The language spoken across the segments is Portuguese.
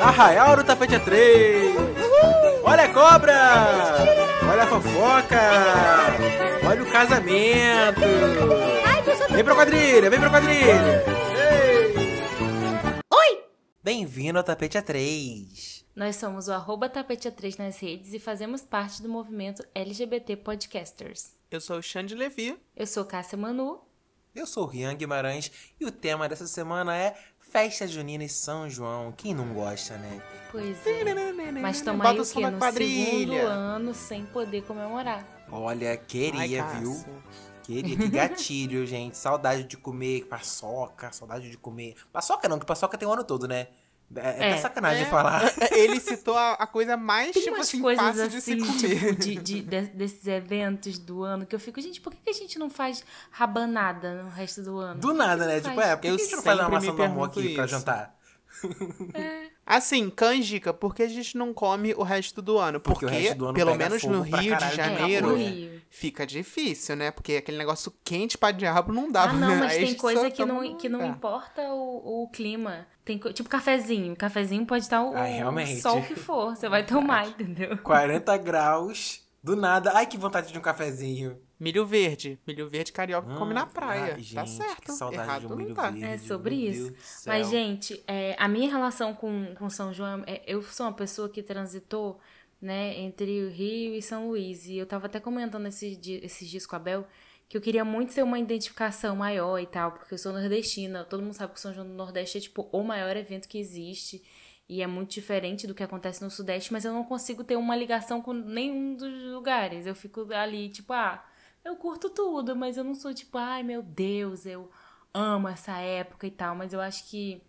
Arraial do Tapete 3. Olha a cobra! Olha a fofoca! Olha o casamento! Vem pra quadrilha, vem pra quadrilha! Oi! Bem-vindo ao Tapete A3. Nós somos o arroba tapete A3 nas redes e fazemos parte do movimento LGBT Podcasters. Eu sou o Xande Levi. Eu sou Cássia Manu. Eu sou o Rian Guimarães e o tema dessa semana é Festa Junina e São João. Quem não gosta, né? Pois é. Mas estamos aí o quê? No quadrilha. segundo ano sem poder comemorar. Olha, queria, Ai, viu? Queria, que gatilho, gente. Saudade de comer paçoca, saudade de comer. Paçoca não, que paçoca tem o ano todo, né? É, é É. sacanagem É, de falar. Ele citou a, a coisa mais, Tem tipo assim, coisas fácil de assim, se comer. tipo, de, de- de- desses eventos do ano que eu fico, gente, por que, que a gente não faz rabanada no resto do ano? Do nada, né? Faz. Tipo, é, por que Eu a gente não faz uma sempre maçã me do amor aqui pra isso. jantar? Assim, canjica, por que a gente não come o resto do ano? Porque Porque, o resto do ano pelo menos fogo no Rio de Janeiro, É, fica difícil, né? Porque aquele negócio quente pra diabo não dá. Ah, não, mas tem coisa que não, que não lugar. importa o, o clima. Tem, tipo cafezinho. Cafezinho pode estar o, Ah, o sol que for. Você vai tomar, entendeu? 40 graus, do nada. Ai, que vontade de um cafezinho. Milho verde. Milho verde carioca come na Hum, praia. ai, tá gente, certo. Que saudade Errado de um não milho tá. verde. É sobre meu isso. Mas, gente, é, a minha relação com, com São João, é, eu sou uma pessoa que transitou, né, entre o Rio e São Luís. E eu tava até comentando esse di- esses dias com a Bel que eu queria muito ter uma identificação maior e tal, porque eu sou nordestina. Todo mundo sabe que o São João do Nordeste é, tipo, o maior evento que existe. E é muito diferente do que acontece no Sudeste, mas eu não consigo ter uma ligação com nenhum dos lugares. Eu fico ali, tipo, ah, eu curto tudo, mas eu não sou tipo, ai meu Deus, eu amo essa época e tal. Mas eu acho que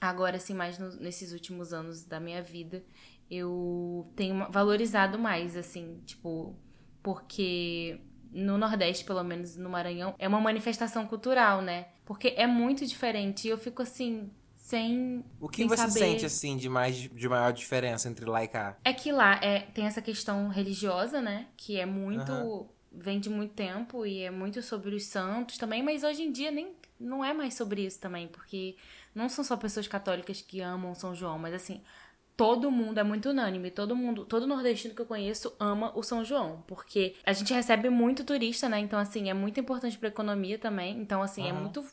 agora, assim, mais no- nesses últimos anos da minha vida, eu tenho valorizado mais, assim, tipo, porque no Nordeste, pelo menos no Maranhão, é uma manifestação cultural, né? Porque é muito diferente e eu fico assim, sem. O que sem você saber. sente, assim, de, mais, de maior diferença entre lá e cá? É que lá é, tem essa questão religiosa, né? Que é muito. Aham. Vem de muito tempo e é muito sobre os santos também, mas hoje em dia nem não é mais sobre isso também, porque não são só pessoas católicas que amam São João, mas assim, todo mundo é muito unânime, todo mundo, todo nordestino que eu conheço ama o São João, porque a gente recebe muito turista, né? Então assim, é muito importante para economia também. Então assim, é Aham. muito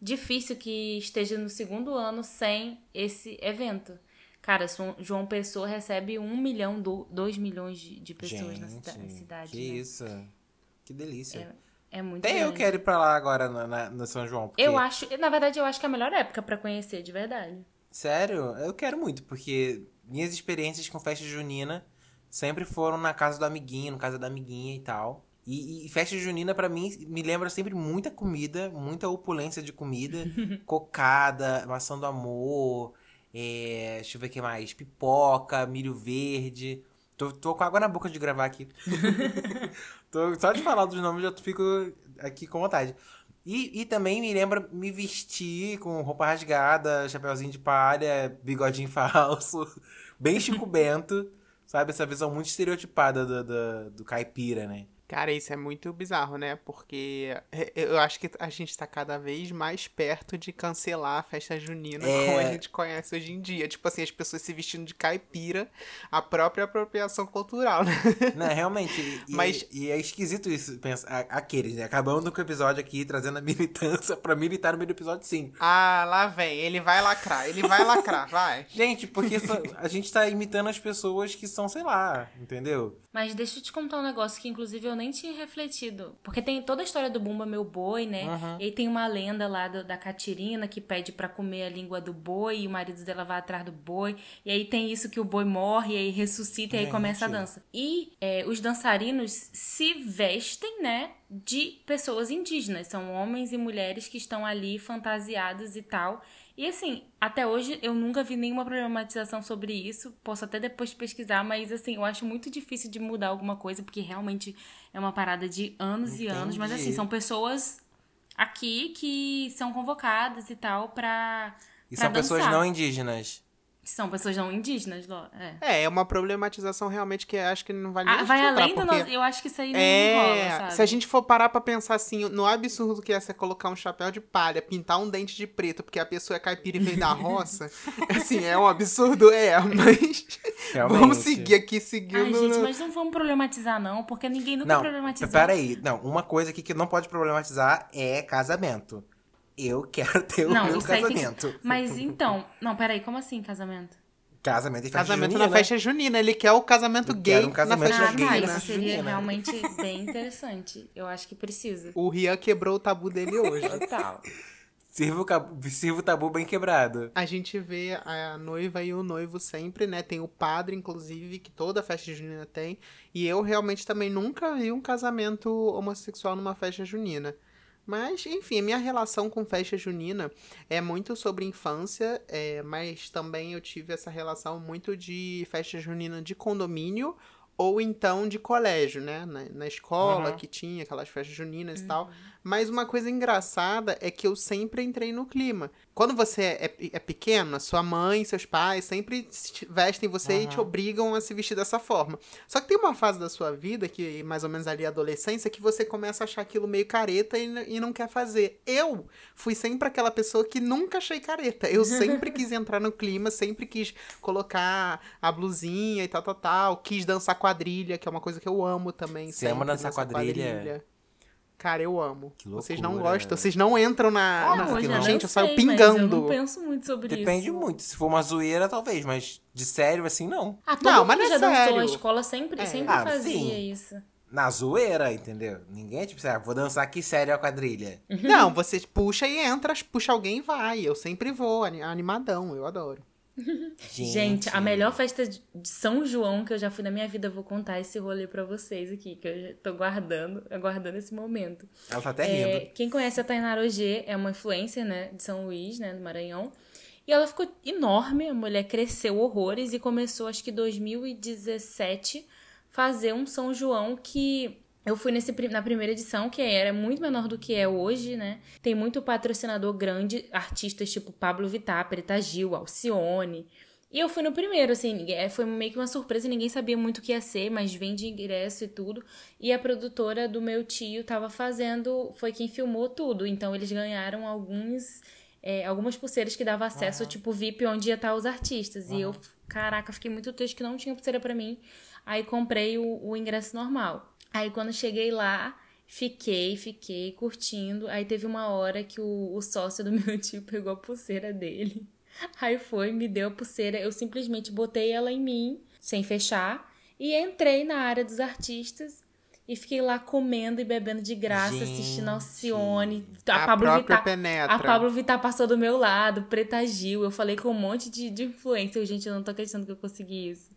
difícil que esteja no segundo ano sem esse evento. Cara, São João Pessoa recebe um milhão, do, dois milhões de, pessoas na cida- Gente, cidade. Que né? isso. Que delícia. É muito Até eu grande. quero ir pra lá agora na, na- no São João. Porque, Eu acho, na verdade, eu acho que é a melhor época pra conhecer, de verdade. Sério, eu quero muito, porque minhas experiências com festa junina sempre foram na casa do amiguinho, no casa da amiguinha e tal. E, e festa junina, pra mim, me lembra sempre muita comida, muita opulência de comida. cocada, maçã do amor, é, deixa eu ver o que mais, pipoca, milho verde. Tô, tô com água na boca de gravar aqui. Tô- só de falar dos nomes já fico aqui com vontade. E, e também me lembra me vestir com roupa rasgada, chapeuzinho de palha, bigodinho falso, bem Chico Bento, sabe? Essa visão muito estereotipada do, do, do caipira, né? Cara, isso é muito bizarro, né? Porque eu acho que a gente tá cada vez mais perto de cancelar a festa junina É. como a gente conhece hoje em dia. Tipo assim, as pessoas se vestindo de caipira, a própria apropriação cultural, né? Não, realmente. E, Mas- e é esquisito isso, pensa, aqueles, né? Acabando com o episódio aqui, trazendo a militância pra militar no meio do episódio, sim. Ah, lá vem, ele vai lacrar, ele vai lacrar, vai. Gente, porque a gente tá imitando as pessoas que são, sei lá, entendeu? Mas deixa eu te contar um negócio que, inclusive, eu nem tinha refletido. Porque tem toda a história do Bumba Meu Boi, né? Uhum. E aí tem uma lenda lá do- da Catirina que pede pra comer a língua do boi e o marido dela vai atrás do boi. E aí tem isso que o boi morre e aí ressuscita e aí começa a dança. E é, os dançarinos se vestem, né? De pessoas indígenas. São homens e mulheres que estão ali fantasiados e tal. E assim, até hoje eu nunca vi nenhuma problematização sobre isso. Posso até depois pesquisar, mas assim, eu acho muito difícil de mudar alguma coisa, porque realmente é uma parada de anos e anos. Mas Entendi. assim, são pessoas aqui que são convocadas e tal pra. E pra são pessoas dançar. não indígenas. São pessoas não indígenas, Ló. É. É, é uma problematização realmente que acho que não vale Ah, nem vai além do porque... nosso. Eu acho que isso aí não É, rola, sabe? se a gente for parar pra pensar assim, no absurdo que é você colocar um chapéu de palha, pintar um dente de preto, porque a pessoa é caipira e veio da roça, assim, é um absurdo, é, mas Realmente. vamos seguir aqui, seguindo... Ai, gente, mas não vamos problematizar, não, porque ninguém nunca Não, problematizou. peraí. Não, uma coisa aqui que não pode problematizar é casamento. Eu quero ter o Não, meu aí tem casamento. que... Mas então... Não, peraí, como assim casamento? Casamento e festa Casamento junina. na festa junina, ele quer o casamento gay um casamento na festa Ah, gay tá, na junina. isso seria junina. realmente bem interessante. Eu acho que precisa. O Rian quebrou o tabu dele hoje. Total. Sirva o, sirva o tabu bem quebrado. A gente vê a noiva e o noivo sempre, né? Tem o padre, inclusive, que toda festa junina tem. E eu realmente também nunca vi um casamento homossexual numa festa junina. Mas, enfim, a minha relação com festa junina é muito sobre infância, é, mas também eu tive essa relação muito de festa junina de condomínio ou então de colégio, né? Na, na escola Uhum. que tinha aquelas festas juninas e tal. Mas uma coisa engraçada é que eu sempre entrei no clima. Quando você é, é pequeno, sua mãe, seus pais sempre se vestem você e te Uhum. obrigam a se vestir dessa forma. Só que tem uma fase da sua vida, que mais ou menos ali a adolescência, que você começa a achar aquilo meio careta e, e não quer fazer. Eu fui sempre aquela pessoa que nunca achei careta. Eu sempre quis entrar no clima, sempre quis colocar a blusinha e tal, tal, tal. Quis dançar quadrilha, que é uma coisa que eu amo também. Você ama sempre, dançar quadrilha? Cara, eu amo. Que Vocês não loucura. gostam, vocês não entram na. Não, na- hoje já não. Gente, eu, sei, saio mas pingando. eu não penso muito sobre Depende isso. muito. Se for uma zoeira, talvez, mas de sério, assim, não. Ah, todo Não, mundo mas não é já dançou. sério. A escola sempre, É. sempre Ah, fazia sim. isso. Na zoeira, entendeu? Ninguém é tipo assim, ah, vou dançar aqui sério a quadrilha. Não, você puxa e entra, puxa alguém e vai. Eu sempre vou, ani- animadão, eu adoro. Gente, a melhor festa de São João que eu já fui na minha vida, eu vou contar esse rolê pra vocês aqui, que eu tô guardando, aguardando esse momento. Ela tá até É, rindo. quem conhece a Tainara Ogê é uma influencer, né, de São Luís, né, do Maranhão. E ela ficou enorme, a mulher cresceu horrores e começou, acho que em 2017, fazer um São João que eu fui nesse, na primeira edição, que era muito menor do que é hoje, né? Tem muito patrocinador grande, artistas tipo Pablo Vittar, Preta Gil, Alcione. E eu fui no primeiro, assim, é, foi meio que uma surpresa, ninguém sabia muito o que ia ser, mas vende ingresso e tudo. E a produtora do meu tio tava fazendo, foi quem filmou tudo. Então eles ganharam alguns, é, algumas pulseiras que dava acesso, tipo VIP, onde ia estar os artistas. E eu, caraca, fiquei muito triste que não tinha pulseira pra mim. Aí comprei o, o ingresso normal. Aí quando cheguei lá, fiquei, fiquei curtindo. Aí teve uma hora que o, o sócio do meu tio pegou a pulseira dele. Aí foi, me deu a pulseira, eu simplesmente botei ela em mim, sem fechar, e entrei na área dos artistas e fiquei lá comendo e bebendo de graça, Gente. assistindo Alcione, A, a, Pablo Vittar. penetra. A Pablo Vittar passou do meu lado, Preta Gil. Eu falei com um monte de, de influencer. Gente, eu não tô acreditando que eu consegui isso.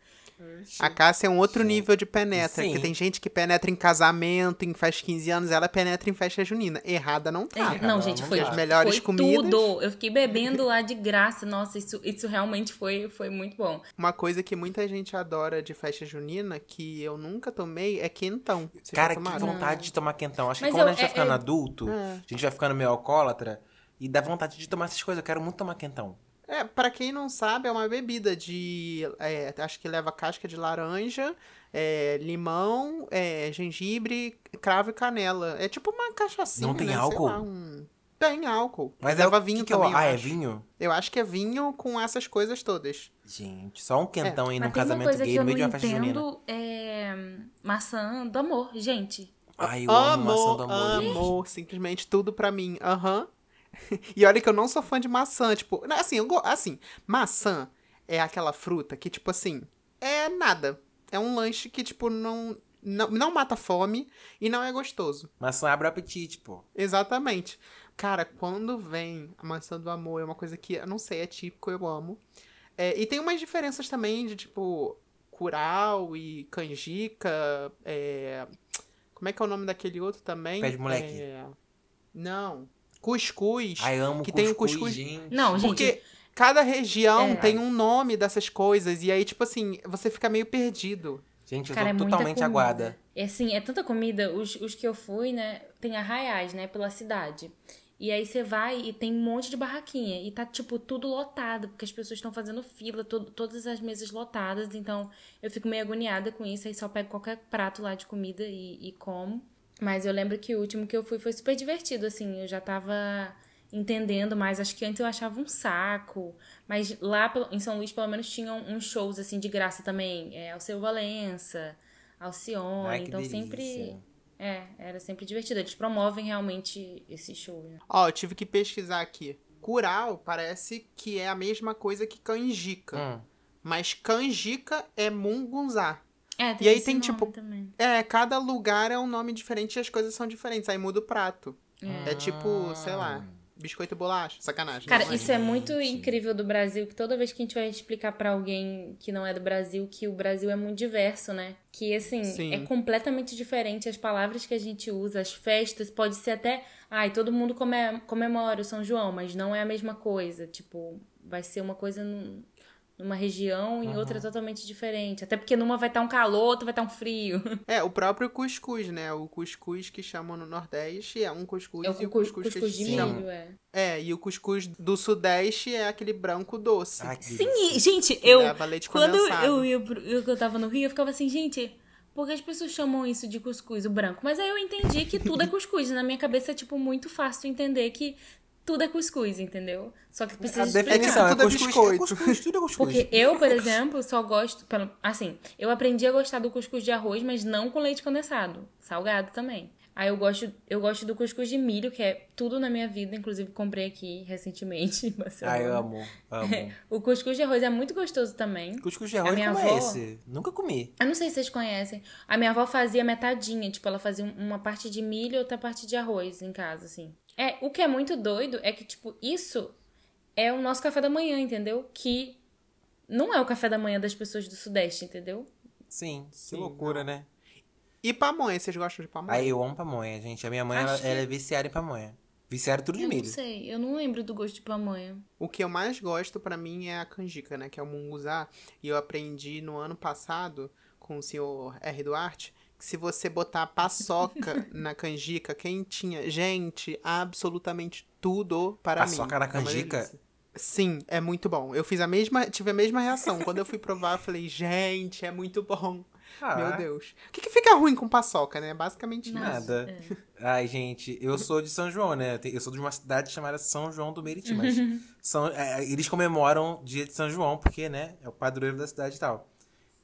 A Cássia é um outro nível de penetra. Sim. Que tem gente que penetra em casamento, em festa de 15 anos, ela penetra em festa junina. Errada não tá. É, não, gente, não foi. As melhores foi comidas. tudo. Eu fiquei bebendo lá de graça. Nossa, isso, isso realmente foi, foi muito bom. Uma coisa que muita gente adora de festa junina, que eu nunca tomei, é quentão. Vocês Cara, que vontade de tomar quentão. Acho que Mas quando eu- a gente vai é- ficando é- adulto, É. a gente vai ficando meio alcoólatra e dá vontade de tomar essas coisas. Eu quero muito tomar quentão. É, pra quem não sabe, é uma bebida de. é, acho que leva casca de laranja, é, limão, é, gengibre, cravo e canela. É tipo uma cachaçinha. Não tem né? Sei álcool? lá, um- Tem álcool. Mas leva é vinho que que eu- também. eu Ah, é acho. vinho? Eu acho que é vinho com essas coisas todas. Gente, só um quentão aí num casamento coisa gay no meio de uma festa junina. entendo. É maçã do amor, gente. Ai, eu amo maçã do amor. gente. amo, simplesmente tudo pra mim. Aham. E olha que eu não sou fã de maçã, tipo, assim, eu assim, maçã é aquela fruta que tipo assim, é nada. É um lanche que tipo não não, não mata fome e não é gostoso. Maçã abre o apetite, pô. Exatamente. Cara, quando vem a maçã do amor, é uma coisa que, eu não sei, é típico, eu amo. É, e tem umas diferenças também de, tipo, curau e canjica. é, Como é que é o nome daquele outro também? Pé de moleque. É, Não. Cuscuz. Ai, amo que cuscuz, tem o cuscuz. gente. Não, gente. Porque cada região É. tem um nome dessas coisas. E aí, tipo assim, você fica meio perdido. Gente, eu Cara, é tô muita totalmente aguada. É assim, é tanta comida. Os, os que eu fui, né? Tem arraiais, né? Pela cidade. E aí você vai e tem um monte de barraquinha. E tá, tipo, tudo lotado, porque as pessoas estão fazendo fila, to todas as mesas lotadas. Então eu fico meio agoniada com isso. Aí só pego qualquer prato lá de comida e, e como. Mas eu lembro que o último que eu fui foi super divertido, assim. Eu já tava entendendo mais. Acho que antes eu achava um saco. Mas lá em São Luís, pelo menos, tinham uns shows, assim, de graça também. É, Alceu Valença, Alcione. Ai, que então delícia. sempre. É, era sempre divertido. Eles promovem realmente esse show. Né? Ó, eu tive que pesquisar aqui. Curau parece que é a mesma coisa que canjica. Hum. Mas canjica é mungunzá. É, E aí esse tem, nome tipo, Também. É, cada lugar é um nome diferente e as coisas são diferentes. Aí muda o prato. É, tipo, sei lá, biscoito e bolacha. Sacanagem. Cara, é. isso é muito incrível do Brasil, que toda vez que a gente vai explicar pra alguém que não é do Brasil, que o Brasil é muito diverso, né? Que, assim, Sim. é completamente diferente as palavras que a gente usa, as festas, pode ser até... Ai, todo mundo come- comemora o São João, mas não é a mesma coisa. Tipo, vai ser uma coisa numa região e outra totalmente diferente. Até porque numa vai estar um calor, outra vai estar um frio. É, o próprio cuscuz, né? O cuscuz que chamam no Nordeste é um cuscuz É e o o cu- cuscuz, cuscuz que de eles chamam. milho, é. É, e o cuscuz do Sudeste é aquele branco doce. Ai, Sim, e, gente, que eu... Quando eu ia pro, eu, que eu tava no Rio, eu ficava assim, gente, por que as pessoas chamam isso de cuscuz, o branco? Mas aí eu entendi que tudo é cuscuz. Na minha cabeça é, tipo, muito fácil entender que tudo é cuscuz, entendeu? Só que precisa A explicar. definição é, Tudo é cuscuz, biscoito. é cuscuz, tudo é cuscuz. Porque eu, por exemplo, só gosto. pelo- Assim, eu aprendi a gostar do cuscuz de arroz, mas não com leite condensado. Salgado também. Aí eu gosto, eu gosto do cuscuz de milho, que é tudo na minha vida. Inclusive, comprei aqui recentemente em Barcelona. Ai, eu amo, amo. O cuscuz de arroz é muito gostoso também. Cuscuz de arroz, minha como é avó- esse? Nunca comi. Eu não sei se vocês conhecem. A minha avó fazia metadinha, tipo, ela fazia uma parte de milho e outra parte de arroz em casa, assim. É, o que é muito doido é que, tipo, isso é o nosso café da manhã, entendeu? Que não é o café da manhã das pessoas do Sudeste, entendeu? Sim, Sim, que loucura, não. né? E pamonha, vocês gostam de pamonha? Aí eu amo pamonha, gente. A minha mãe, ela, que- ela é viciada em pamonha. Viciada em tudo de Eu não milho. sei, eu não lembro do gosto de pamonha. O que eu mais gosto pra mim é a canjica, né? Que é o munguzá. E eu aprendi no ano passado com o senhor R. Duarte se você botar paçoca na canjica quentinha, gente, absolutamente tudo para mim. Paçoca na É canjica? Sim, é muito bom. Eu fiz a mesma, tive a mesma reação. Quando eu fui provar, eu falei, gente, é muito bom. Ah, Meu Deus. O que, que fica ruim com paçoca, né? Basicamente isso. Nada. É. Ai, gente, eu sou de São João, né? Eu sou de uma cidade chamada São João do Meriti, mas são, é, eles comemoram o dia de São João, porque, né, é o padroeiro da cidade e tal.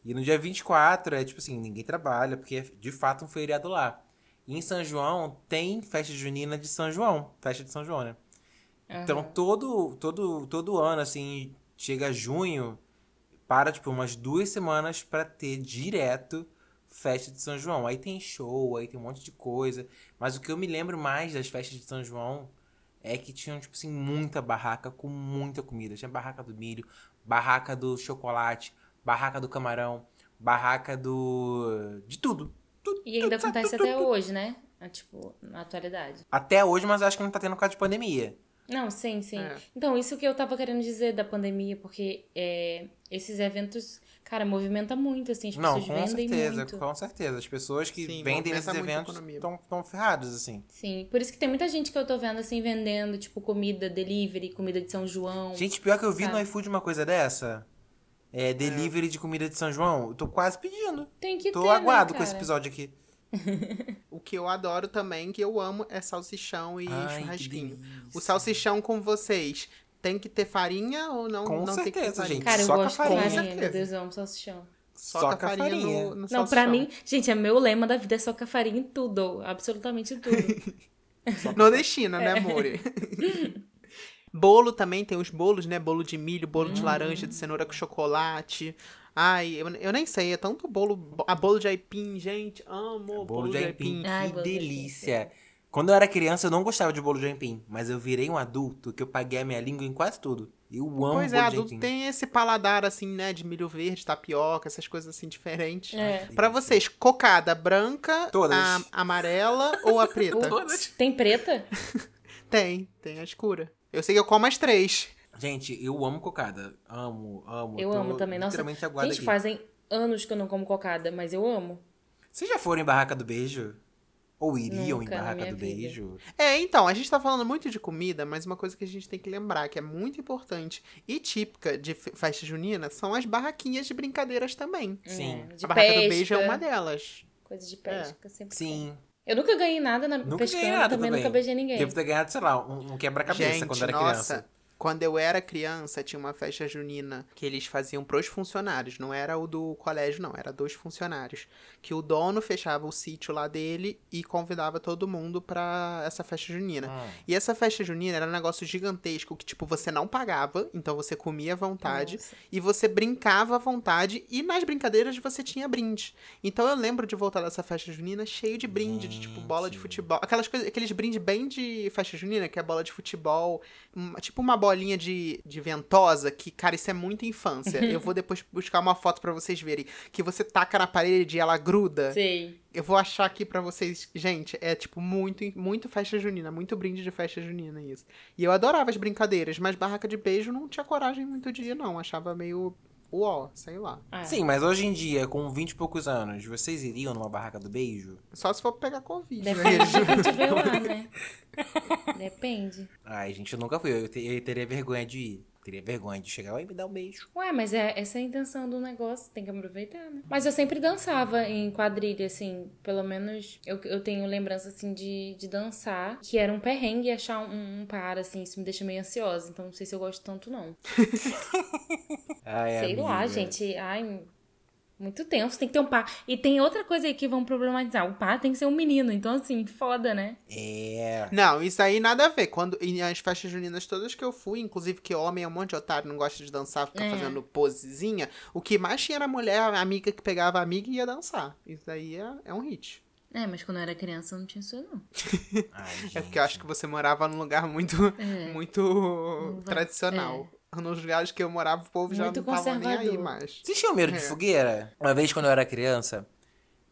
E no dia 24 é tipo assim, ninguém trabalha, porque é de fato um feriado lá. E em São João tem festa junina de São João, festa de São João, né? Então Aham. todo, todo, todo ano, assim, chega junho, para tipo umas duas semanas pra ter direto festa de São João. Aí tem show, aí tem um monte de coisa. Mas o que eu me lembro mais das festas de São João é que tinham, tipo assim, muita barraca com muita comida. Tinha barraca do milho, barraca do chocolate, barraca do camarão, barraca do. de tudo. Tudo, E ainda tudo, acontece tudo, até hoje, né? É, Tipo, na atualidade. Até hoje, mas acho que não tá tendo por causa de pandemia. Não, sim, sim. É. Então, isso que eu tava querendo dizer da pandemia, porque é, esses eventos, cara, movimenta muito, assim, as Não, pessoas com vendem certeza, muito. com certeza. As pessoas que Sim, vendem esses eventos estão tão ferrados, assim. Sim, por isso que tem muita gente que eu tô vendo, assim, vendendo, tipo, comida delivery, comida de São João. Gente, pior que eu vi no Sabe? iFood uma coisa dessa. É, delivery de comida de São João. Eu tô quase pedindo. tem que tô ter, aguado né, com esse episódio aqui. O que eu adoro também, que eu amo, é salsichão e Ai, churrasquinho. O salsichão com vocês tem que ter farinha ou não? Com não tem que ter certeza, farinha? gente. Cara, eu Só com a gosto de farinha. farinha, Com meu certeza. Deus, eu amo salsichão. Soca com a farinha, farinha. no, no Não, salsichão. pra mim, gente, é meu lema da vida é socar farinha em tudo, absolutamente tudo. Nordestina, É. né, amore? Bolo também, tem os bolos, né? Bolo de milho, bolo Hum. de laranja, de cenoura com chocolate. Ai, eu, eu nem sei, é tanto bolo. A bolo de aipim, gente, amo Bolo de aipim, Ai, que bolo de aipim, delícia. Quando eu era criança, eu não gostava de bolo de aipim. Mas eu virei um adulto que eu paguei a minha língua em quase tudo. Eu amo Pois é, bolo de adulto aipim. tem esse paladar, assim, né? De milho verde, tapioca, essas coisas assim diferentes. É. Pra vocês, cocada branca, Todas. a amarela ou a preta? Todas. Tem preta? tem, tem a escura. Eu sei que eu como as três. Gente, eu amo cocada. Amo, amo. Eu Tô amo também. Nossa, gente, aqui. fazem anos que eu não como cocada, mas eu amo. Vocês já foram em Barraca do Beijo? Ou iriam Nunca em barraca do vida. beijo? É, então, a gente tá falando muito de comida, mas uma coisa que a gente tem que lembrar, que é muito importante e típica de fe- festa junina, são as barraquinhas de brincadeiras também. Sim. É, de a barraca pesca, do beijo é uma delas. Coisa de pesca, sempre tem. Eu nunca ganhei nada na Nunca pescando, ganhei nada também, nunca beijei ninguém. Devo ter ganhado, sei lá, um, um quebra-cabeça quando era nossa, criança. Quando eu era criança, tinha uma festa junina que eles faziam pros funcionários. Não era o do colégio, não. Era dos funcionários. Que o dono fechava o sítio lá dele e convidava todo mundo pra essa festa junina. Hum. E essa festa junina era um negócio gigantesco que, tipo, você não pagava, então você comia à vontade. Nossa. E você brincava à vontade e nas brincadeiras você tinha brinde. Então eu lembro de voltar dessa festa junina cheio de brinde, de tipo bola de futebol. Aquelas coisas, aqueles brindes bem de festa junina, que é bola de futebol, um- tipo uma bolinha de, de ventosa, que, cara, isso é muita infância. eu vou depois buscar uma foto pra vocês verem. Que você taca na parede e ela gruda. Sei. Eu vou achar aqui pra vocês. Gente, é tipo muito, muito festa junina, muito brinde de festa junina isso. E eu adorava as brincadeiras, mas barraca de beijo não tinha coragem muito de ir, não. Achava meio. Uó, sei lá. Ah, Sim, mas hoje em dia, com 20 e poucos anos, vocês iriam numa barraca do beijo? Só se for pegar Covid. né? Depende do que tiver lá, né? Depende. Ai, gente, eu nunca fui. Eu, te- eu teria vergonha de ir. Teria vergonha de chegar lá e me dar um beijo. Ué, mas é, essa é a intenção do negócio, tem que aproveitar, né? Mas eu sempre dançava em quadrilha, assim, pelo menos eu, eu tenho lembrança, assim, de, de dançar, que era um perrengue achar um, um par, assim, isso me deixa meio ansiosa, então não sei se eu gosto tanto, não. Ai, sei lá, amiga. gente, ai, muito tenso, tem que ter um par. E tem outra coisa aí que vão problematizar, o par tem que ser um menino, então, assim, foda, né? É. Não, isso aí nada a ver. Quando e as festas juninas todas que eu fui, inclusive que homem é um monte de otário, não gosta de dançar, fica É. fazendo posezinha, o que mais tinha era mulher, a amiga que pegava a amiga e ia dançar. Isso aí é, é um hit. É, mas quando eu era criança não tinha isso, não. Ai, É porque eu acho que você morava num lugar muito, É. muito tradicional. Nos lugares que eu morava, o povo já Muito não tava nem aí mais. Vocês tinham medo de É. fogueira? Uma vez, quando eu era criança,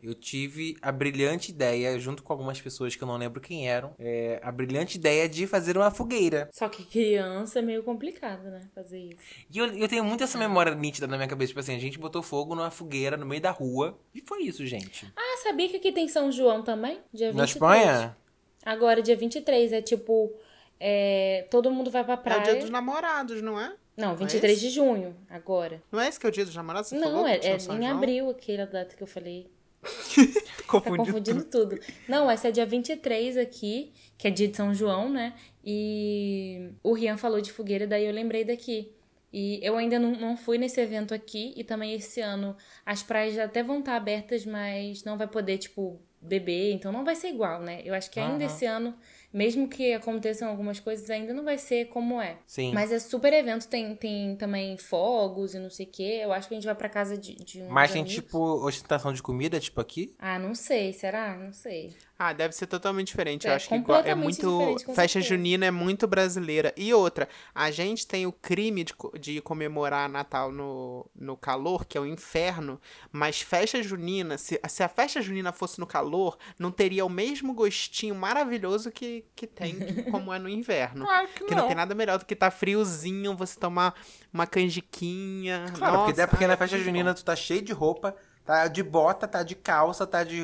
eu tive a brilhante ideia, junto com algumas pessoas que eu não lembro quem eram, é, a brilhante ideia de fazer uma fogueira. Só que criança é meio complicado, né, fazer isso. E eu, eu tenho muito essa memória nítida na minha cabeça. Tipo assim, a gente botou fogo numa fogueira no meio da rua. E foi isso, gente. Ah, sabia que aqui tem São João também? Dia 23. Na Espanha? Agora, dia 23, é tipo. É, todo mundo vai pra É praia. o dia dos namorados, não é? Não, é 23 esse? de junho, agora. Não é esse que é o dia dos namorados? Você não, é, é em abril, aquela data que eu falei. Tá Confundiu confundindo tudo. Não, essa é dia 23 aqui, que é dia de São João, né? E o Rian falou de fogueira, daí eu lembrei daqui. E eu ainda não, não fui nesse evento aqui, e também esse ano as praias já até vão estar abertas, mas não vai poder, tipo, beber, então não vai ser igual, né? Eu acho que ainda Aham. esse ano, mesmo que aconteçam algumas coisas, ainda não vai ser como é. Sim. Mas é super evento, tem, tem também fogos e não sei o quê. Eu acho que a gente vai pra casa de, de um. Mas tem tipo ostentação de comida, tipo aqui? Ah, não sei, será? Não sei. Ah, deve ser totalmente diferente. É, Eu acho que é muito. Festa junina é muito brasileira. E outra, a gente tem o crime de, de comemorar Natal no, no calor, que é o inferno. Mas festa junina, se, se a festa junina fosse no calor, não teria o mesmo gostinho maravilhoso que, que tem, que- como é no inverno. Claro que Que não tem nada melhor do que tá friozinho, você tomar uma canjiquinha. Claro, porque, Nossa, porque ai, na é festa tudo de junina tu tá cheio de roupa, tá de bota, tá de calça, tá de.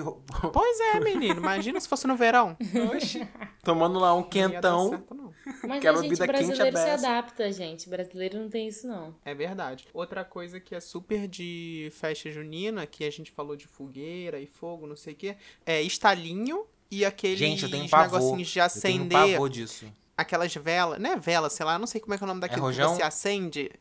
Pois é, menino. Imagina se fosse no verão. Oxi. Tomando lá um quentão. certo, não. Mas a gente bebida quente brasileiro se adapta, gente. Brasileiro não tem isso, não. É verdade. Outra coisa que é super de festa junina, que a gente falou de fogueira e fogo, não sei o quê, é estalinho e aqueles Gente, eu tenho pavor. negocinhos de Eu tenho um acender. pavor disso. aquelas velas, não é vela, sei lá, não sei como é que é o nome daquilo que rojão? você acende.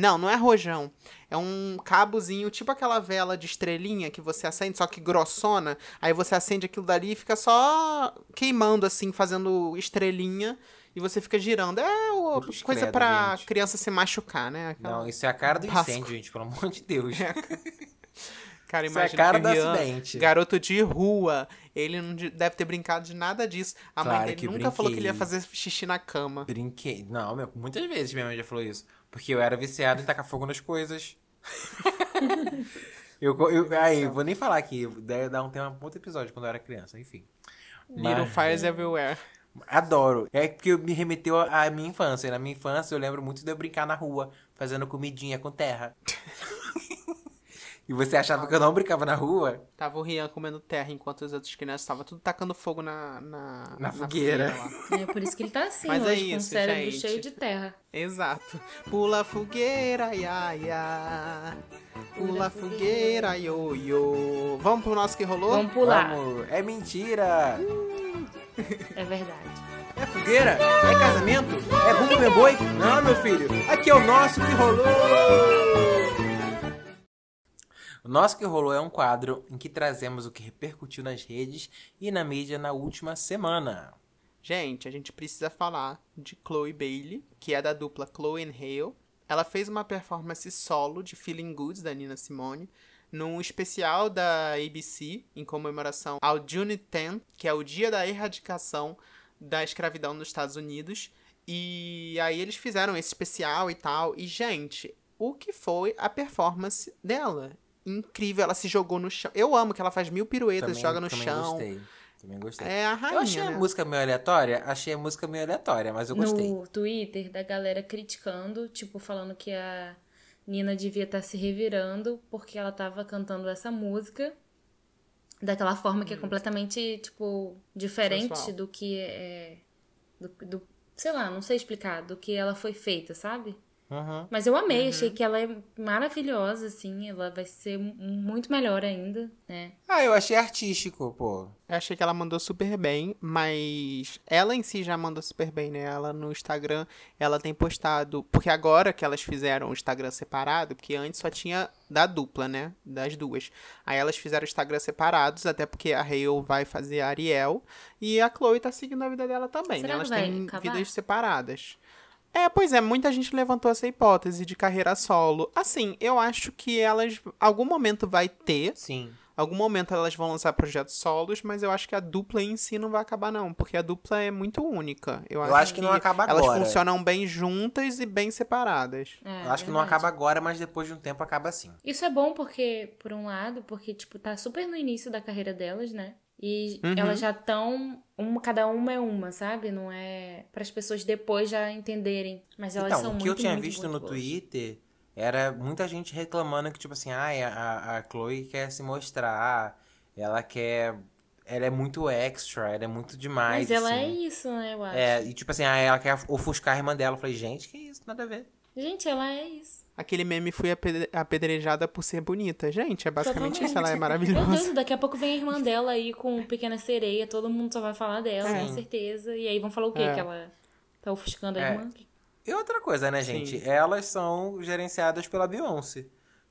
Não, não é rojão. É um cabozinho, tipo aquela vela de estrelinha que você acende, só que grossona. Aí você acende aquilo dali e fica só queimando, assim, fazendo estrelinha. E você fica girando. É o- coisa credo, pra gente. criança se machucar, né? Aquela- Não, isso é a cara do Páscoa. incêndio, gente, pelo amor de Deus. Cara, Isso é a imagina cara que do Rian, acidente. garoto de rua, ele não de- deve ter brincado de nada disso. A mãe Claro dele que nunca falou que ele ia brinquei. fazer xixi na cama. Brinquei. Não, meu, muitas vezes minha mãe já falou isso. Porque eu era viciado em tacar fogo nas coisas. eu, eu, aí, vou nem falar aqui. Deve dar um tema outro episódio quando eu era criança, enfim. Little Mas- Fires Everywhere. Adoro. É porque me remeteu à minha infância. Na minha infância eu lembro muito de eu brincar na rua, fazendo comidinha com terra. E você achava que eu não brincava na rua? Tava o Rian comendo terra enquanto os outros crianças estavam tudo tacando fogo na, na, Na fogueira. É por isso que ele tá assim Mas é hoje, com o isso, cérebro gente. cheio de terra. Exato. Pula a fogueira, ia, ia. Pula a fogueira, io, io. Vamos pro nosso que rolou? Vamos pular. Vamos. É mentira! É verdade. É fogueira? É casamento? É bumbo meu boi? Não, meu filho. Aqui é o nosso que rolou! O nosso que rolou é um quadro em que trazemos o que repercutiu nas redes e na mídia na última semana. Gente, a gente precisa falar de Chloe Bailey, que é da dupla Chloe and Hale. Ela fez uma performance solo de Feeling Good da Nina Simone num especial da ABC em comemoração ao June 10, que é o dia da erradicação da escravidão nos Estados Unidos. E aí eles fizeram esse especial e tal. E, gente, o que foi a performance dela? Incrível, ela se jogou no chão. Eu amo que ela faz mil piruetas, Também, joga no também chão. gostei. Também gostei. É a rainha, eu achei né? a música meio aleatória? Achei a música meio aleatória, mas eu gostei. No Twitter, da galera criticando, tipo, falando que a Nina devia estar se revirando porque ela tava cantando essa música daquela forma que é completamente, tipo, diferente Sensual. do que é. Do, do- sei lá, não sei explicar, do que ela foi feita, sabe? Uhum. Mas eu amei, achei que ela é maravilhosa, assim, ela vai ser mu- muito melhor ainda, né? Ah, eu achei artístico, pô. Eu achei que ela mandou super bem, mas ela em si já mandou super bem, né? Ela no Instagram, ela tem postado. Porque agora que elas fizeram o Instagram separado, porque antes só tinha da dupla, né? Das duas. Aí elas fizeram o Instagram separados, até porque a Hale vai fazer a Ariel e a Chloe tá seguindo a vida dela também, Será né? Elas que vai têm acabar? vidas separadas. É, pois é, muita gente levantou essa hipótese de carreira solo. Assim, eu acho que elas, algum momento vai ter, Sim. Algum momento elas vão lançar projetos solos, mas eu acho que a dupla em si não vai acabar, não. Porque a dupla é muito única. Eu, acho que não acaba Elas agora. funcionam bem juntas e bem separadas. É, eu acho que não verdade. acaba agora, mas depois de um tempo acaba sim. Isso é bom porque, por um lado, porque, tipo, tá super no início da carreira delas, né? E Uhum. elas já estão. Uma, cada uma é uma, sabe? Não é. para as pessoas depois já entenderem. Mas elas então, são o muito que eu tinha muito, visto muito no boas. Twitter era muita gente reclamando que, tipo assim, ai, a, a, Chloe quer se mostrar, ela quer. Ela é muito extra, ela é muito demais. Mas ela é assim. isso, né? Eu acho. É, e tipo assim, ah, ela quer ofuscar a irmã dela. Eu falei, gente, que isso, nada a ver. Gente, ela é isso. Aquele meme fui apedre- apedrejada por ser bonita. Gente, é basicamente isso. Ela é Meu maravilhosa. Deus, daqui a pouco vem a irmã dela aí com Pequena Sereia, todo mundo só vai falar dela, É. com certeza. E aí vão falar o quê? É. Que ela tá ofuscando a É. irmã? E outra coisa, né, Sim. gente? Elas são gerenciadas pela Beyoncé.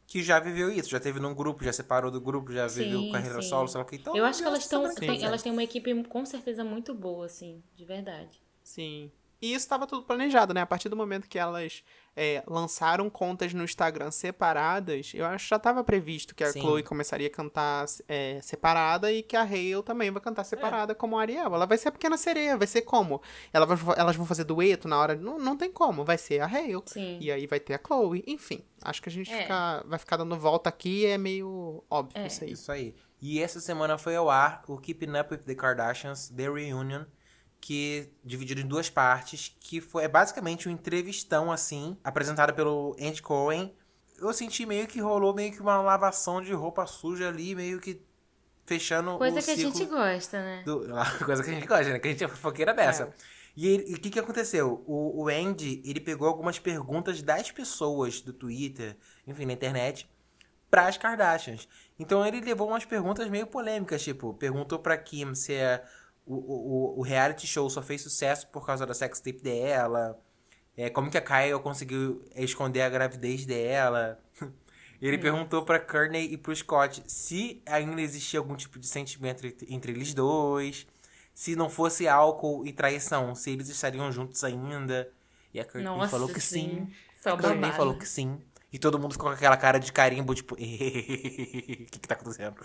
Que já viveu isso, já teve num grupo, já separou do grupo, já viveu Sim, carreira sim. solo, sei lá o que. Então, Eu acho que elas estão. que Elas têm uma equipe com certeza muito boa, assim, de verdade. Sim. E isso estava tudo planejado, né? A partir do momento que elas é, lançaram contas no Instagram separadas, eu acho que já estava previsto que a Sim. Chloe começaria a cantar é, separada e que a Hale também vai cantar separada como a Ariel. Ela vai ser a pequena sereia, vai ser como? Ela vai- elas vão fazer dueto na hora. Não, não tem como, vai ser a Hale. Sim. E aí vai ter a Chloe. Enfim, acho que a gente É. fica- vai ficar dando volta aqui é meio óbvio É. isso aí. Isso aí. E essa semana foi ao ar o Keeping Up with the Kardashians The Reunion, que dividido em duas partes, que foi é basicamente um entrevistão assim, apresentado pelo Andy Cohen. Eu senti meio que rolou meio que uma lavação de roupa suja ali, meio que fechando Coisa o que a gente gosta, né? do- coisa que a gente gosta, né? Que a gente é fofoqueira dessa. É. E o que, que aconteceu? O, o Andy, ele pegou algumas perguntas das pessoas do Twitter, enfim, na internet, pras Kardashians. Então ele levou umas perguntas meio polêmicas, tipo, perguntou pra Kim se é, o, o, o reality show só fez sucesso por causa da sex tape dela, é, como que a Kyle conseguiu esconder a gravidez dela. Ele perguntou pra Courtney e pro Scott se ainda existia algum tipo de sentimento entre, eles dois. Se não fosse álcool e traição, se eles estariam juntos ainda. E a Nossa, falou que sim. sim. A babado. falou que sim. E todo mundo ficou com aquela cara de carimbo, tipo, o que que tá acontecendo?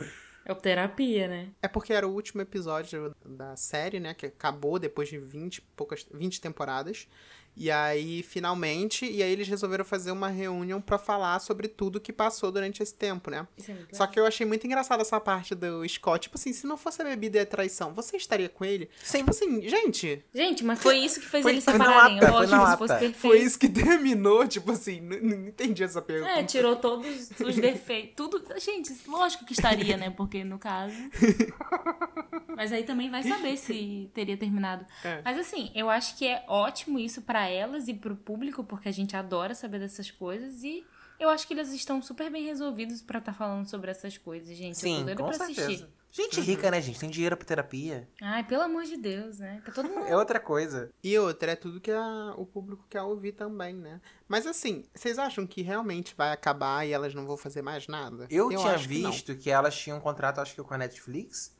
É terapia, né? É porque era o último episódio da série, né? Que acabou depois de 20, poucas, 20 temporadas. E aí, finalmente, e aí eles resolveram fazer uma reunião pra falar sobre tudo que passou durante esse tempo, né? Isso é Só que eu achei muito engraçada essa parte do Scott. Tipo assim, se não fosse a bebida e a traição, você estaria com ele? Sim. Tipo assim, gente, Gente, mas foi isso que fez Foi- eles foi separarem. lata, foi Lógico, na se fosse perfeito. foi isso que terminou, tipo assim, não, não entendi essa pergunta. É, tirou todos os defeitos. Tudo. Gente, lógico que estaria, né? Porque no caso. Mas aí também vai saber se teria terminado. É. Mas assim, eu acho que é ótimo isso pra elas e pro público, porque a gente adora saber dessas coisas e. Eu acho que eles estão super bem resolvidos pra estar falando sobre essas coisas, gente. eu tô Sim, com pra certeza. assistir. Gente rica, né, gente? Tem dinheiro pra terapia. Ai, pelo amor de Deus, né? Tá todo mundo. É outra coisa. E outra, é tudo que a- o público quer ouvir também, né? Mas assim, vocês acham que realmente vai acabar e elas não vão fazer mais nada? Eu, tinha acho que visto que, elas tinham um contrato, acho que com a Netflix,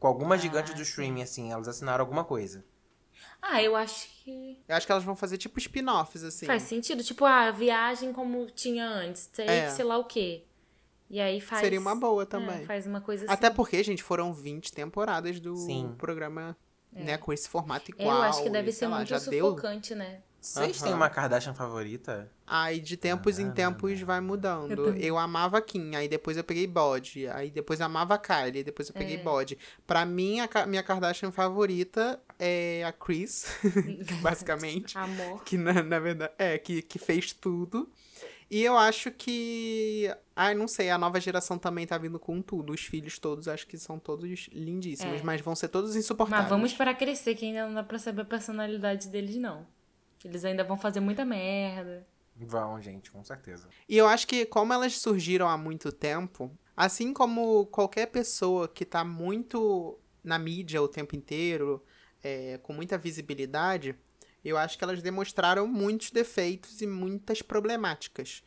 com alguma Ah, gigante do sim. streaming, assim. Elas assinaram alguma coisa. Ah, eu acho que. Eu acho que elas vão fazer tipo spin-offs, assim. Faz sentido. Tipo, a viagem como tinha antes. Sei, É. sei lá o quê. E aí faz. Seria uma boa É, também. faz uma coisa assim. Até porque, gente, foram 20 temporadas do Sim. programa, né, com esse formato É, igual. eu acho que deve ser lá, muito já deu. sufocante, né? Vocês têm Aham. uma Kardashian favorita? Aí de tempos em Ah, tempos vai Eu mudando. também. Eu amava a Kim, aí depois eu peguei bode. Aí depois eu amava a Kylie, depois eu peguei É. bode. Pra mim, a minha Kardashian favorita é a Chris, basicamente. Amor. que na, na verdade é que, que fez tudo. E eu acho que. Ai, não sei, a nova geração também tá vindo com tudo. Os filhos todos, acho que são todos lindíssimos, É. mas vão ser todos insuportáveis. Mas vamos para crescer, que ainda não dá pra saber a personalidade deles, não. Eles ainda vão fazer muita merda. Vão, gente, com certeza. E eu acho que, como elas surgiram há muito tempo, assim como qualquer pessoa que tá muito na mídia o tempo inteiro, é, com muita visibilidade, eu acho que elas demonstraram muitos defeitos e muitas problemáticas.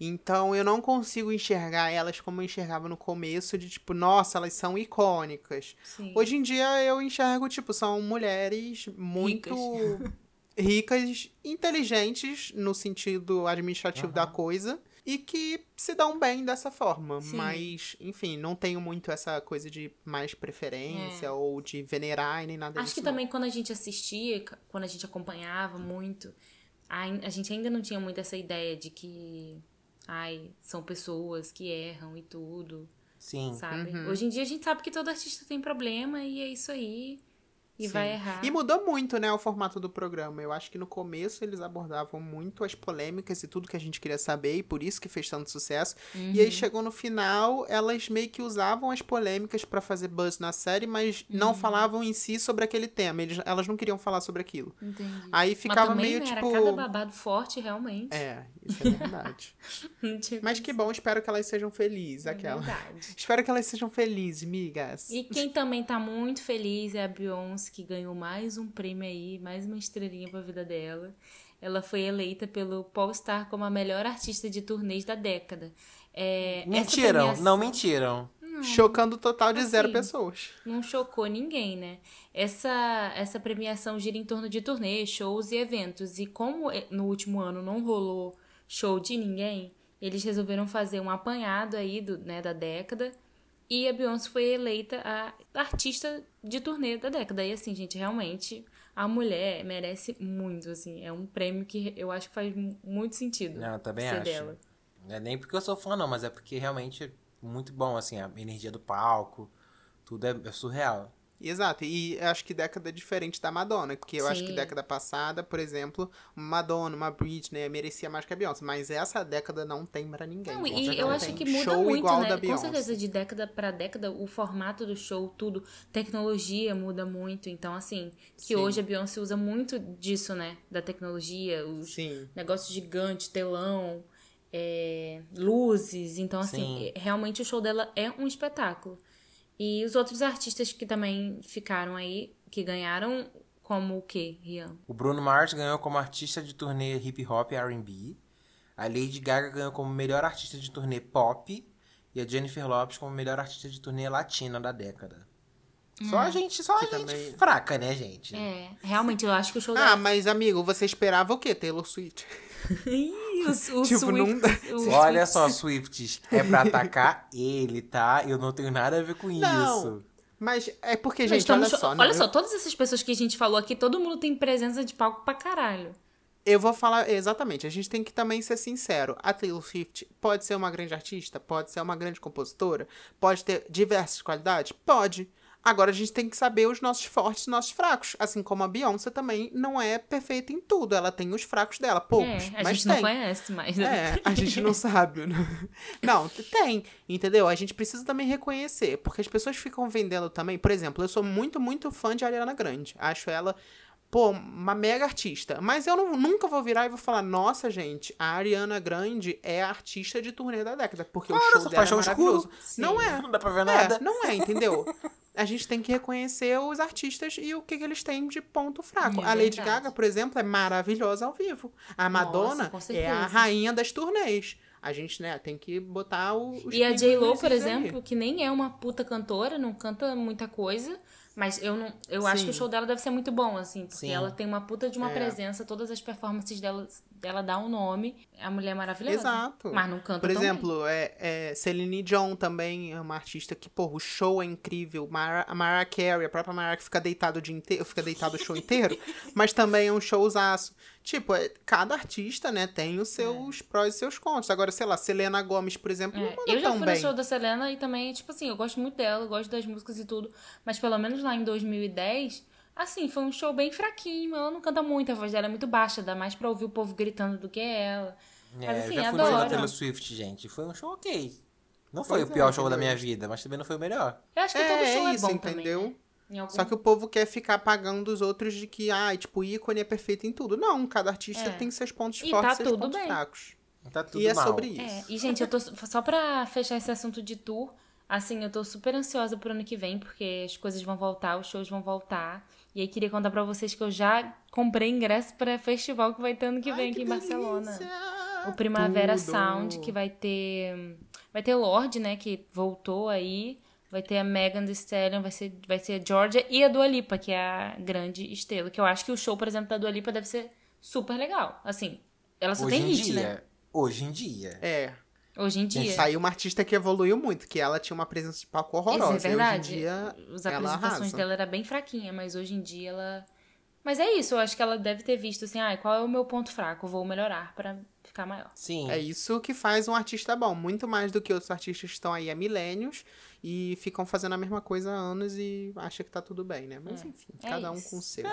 Então eu não consigo enxergar elas como eu enxergava no começo, de tipo, nossa, elas são icônicas. Sim. Hoje em dia eu enxergo, tipo, são mulheres muito ricas, inteligentes no sentido administrativo da coisa e que se dão bem dessa forma. Sim. Mas, enfim, não tenho muito essa coisa de mais preferência ou de venerar e nem nada É. Acho disso. que não. também quando a gente assistia, quando a gente acompanhava muito, ai- a gente ainda não tinha muito essa ideia de que, ai, são pessoas que erram e tudo, Sim. sabe? Uhum. Hoje em dia a gente sabe que todo artista tem problema e é isso aí. E Sim. vai errar. E mudou muito, né, o formato do programa. Eu acho que no começo eles abordavam muito as polêmicas e tudo que a gente queria saber, e por isso que fez tanto sucesso. E Uhum. aí chegou no final, elas meio que usavam as polêmicas pra fazer buzz na série, mas não Uhum. falavam em si sobre aquele tema. Eles, elas não queriam falar sobre aquilo. Entendi. Aí ficava também meio né, tipo. era cada babado forte, realmente. É, isso é verdade. Não mas que bom, espero que elas sejam felizes, É aquela. verdade. Espero que elas sejam felizes, migas. E quem também tá muito feliz é a Beyoncé, que ganhou mais um prêmio aí, mais uma estrelinha pra vida dela. Ela foi eleita pelo Popstar como a melhor artista de turnês da década. É, essa Mentiram, premiação não mentiram. Chocando o total de zero Assim. pessoas. não chocou ninguém, né? Essa, essa premiação gira em torno de turnês, shows e eventos. E como eh, no último ano não rolou show de ninguém, eles resolveram fazer um apanhado aí do, né, da década. E a Beyoncé foi eleita a artista de turnê da década. E assim, gente, realmente a mulher merece muito, assim. É um prêmio que eu acho que faz mu- muito sentido. Não, eu também acho. dela. Não é nem porque eu sou fã, não, mas é porque realmente é muito bom, assim, a energia do palco, tudo é, é surreal. Exato, e acho que década é diferente da Madonna, porque eu acho que Sim. década passada, por exemplo, Madonna, uma Britney merecia mais que a Beyoncé, mas essa década não tem pra ninguém. Não, e eu não acho tem que muda show muito, igual né? da Com Beyoncé. certeza, de década pra década, o formato do show, tudo, tecnologia muda muito. Então, assim, que Sim. hoje a Beyoncé usa muito disso, né? Da tecnologia, os Sim. negócios gigantes, telão, é, luzes. Então, assim, Sim. realmente o show dela é um espetáculo. E os outros artistas que também ficaram aí, que ganharam, como o quê, Rian? O Bruno Mars ganhou como artista de turnê hip hop e R&B. A Lady Gaga ganhou como melhor artista de turnê pop. E a Jennifer Lopez como melhor artista de turnê latina da década. Só a gente, só a Que gente também- fraca, né, gente? É, realmente, eu acho que o show Ah, dela... mas amigo, você esperava o quê? Taylor Swift? Ih, o, o Tipo, não Olha só, Swifts, é pra atacar ele, tá? Eu não tenho nada a ver com Não. isso. Mas é porque, gente, olha estamos- só. olha né? só, todas essas pessoas que a gente falou aqui, todo mundo tem presença de palco pra caralho. Eu vou falar, exatamente, a gente tem que também ser sincero. A Taylor Swift pode ser uma grande artista, pode ser uma grande compositora, pode ter diversas qualidades? Pode. Agora a gente tem que saber os nossos fortes e nossos fracos. Assim como a Beyoncé também não é perfeita em tudo. Ela tem os fracos dela, poucos. É, a mas gente tem. não conhece mais. né? É, a gente não sabe. né? Não, tem, entendeu? A gente precisa também reconhecer, porque as pessoas ficam vendendo também. Por exemplo, eu sou muito, muito fã de Ariana Grande. Acho ela, pô, uma mega artista. Mas eu não- nunca vou virar e vou falar, nossa, gente, a Ariana Grande é a artista de turnê da década, porque o Claro, show só dela é show maravilhoso. Sim. Não é. Não dá pra ver É, nada. não é, entendeu? A gente tem que reconhecer os artistas e o que, que eles têm de ponto fraco. É a Lady verdade. Gaga, por exemplo, é maravilhosa ao vivo. A Madonna com é a rainha das turnês. A gente, né, tem que botar o, E a J-Lo, nos por is aí. exemplo, que nem é uma puta cantora, não canta muita coisa, mas eu não, eu acho que o Sim. show dela deve ser muito bom, assim, porque Sim. ela tem uma puta de uma É. presença, todas as performances dela, dela dá um nome. A mulher é maravilhosa. Exato. Mas não canta Por bem. exemplo, é, é Celine Dion também é uma artista que, porra, o show é incrível. Mara, a Mariah Carey, a própria Mariah que fica deitada o dia inteiro, fica deitada o show inteiro, mas também é um showzaço. Tipo, é, cada artista, né, tem os seus prós e seus contras. Agora, sei lá, Selena Gomes, por exemplo, não É, manda eu já fui bem. no show da Selena e também, tipo assim, eu gosto muito dela, eu gosto das músicas e tudo. Mas pelo menos lá em 2010, assim, foi um show bem fraquinho. Ela não canta muito, a voz dela é muito baixa, dá mais pra ouvir o povo gritando do que ela. É, Mas assim, eu já fui show da adoro. Taylor Swift, gente. Foi um show ok. Não foi Pois o pior é, show da minha vida, mas também não foi o melhor. Eu acho que todo É, show é é isso, bom entendeu? também. Né? Algum... Só que o povo quer ficar pagando os outros de que, ah, tipo, o ícone é perfeito em tudo. Não, cada artista É. tem seus pontos E fortes tá e seus tudo pontos bem. fracos. Tá tudo E é mal. sobre isso. É, e gente, eu tô só pra fechar esse assunto de tour, assim, eu tô super ansiosa pro ano que vem, porque as coisas vão voltar, os shows vão voltar. E aí queria contar pra vocês que eu já comprei ingresso pra festival que vai ter ano que vem Ai, aqui em que Barcelona. delícia! O Primavera Tudo. Sound, que vai ter. Vai ter Lorde, né? Que voltou aí. Vai ter a Megan Thee Stallion, vai ser, vai ser a Georgia e a Dua Lipa, que é a grande estrela. Que eu acho que o show, por exemplo, da Dua Lipa deve ser super legal. Assim, ela só Hoje tem em hit, dia. né? Hoje em dia. É, Hoje em dia. Tá aí uma artista que evoluiu muito, que ela tinha uma presença de palco horrorosa. Isso é verdade. E hoje em dia, As ela apresentações dela era bem fraquinha, mas hoje em dia ela. Mas é isso, eu acho que ela deve ter visto assim, ah, qual é o meu ponto fraco? Vou melhorar pra ficar maior. Sim. É isso que faz um artista bom. Muito mais do que outros artistas que estão aí há milênios e ficam fazendo a mesma coisa há anos e acha que tá tudo bem, né? Mas enfim, é cada um isso. com o seu.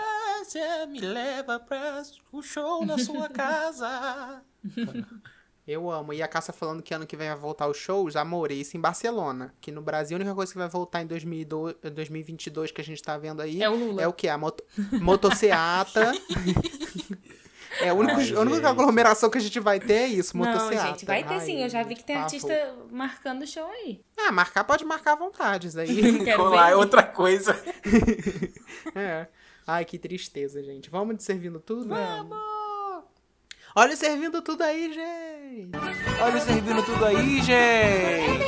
Você me leva pra o show na sua casa. Eu amo. E a Cássia falando que ano que vem vai voltar os shows, amor, isso em Barcelona. Que no Brasil a única coisa que vai voltar em 2002, 2022 que a gente tá vendo aí É o Lula. é o que? A moto, motociata. é a única, Ai, a única aglomeração que a gente vai ter é isso, Não, motociata. gente, vai ter sim. Eu já vi que tem Ai, artista pavor. marcando show aí. Ah, marcar pode marcar à vontade, isso aí. Quero Colar ver. é outra coisa. é. Ai, que tristeza, gente. Vamos de servindo tudo? Vamos. Olha o servindo tudo aí, gente. Olha servindo tudo aí, gente.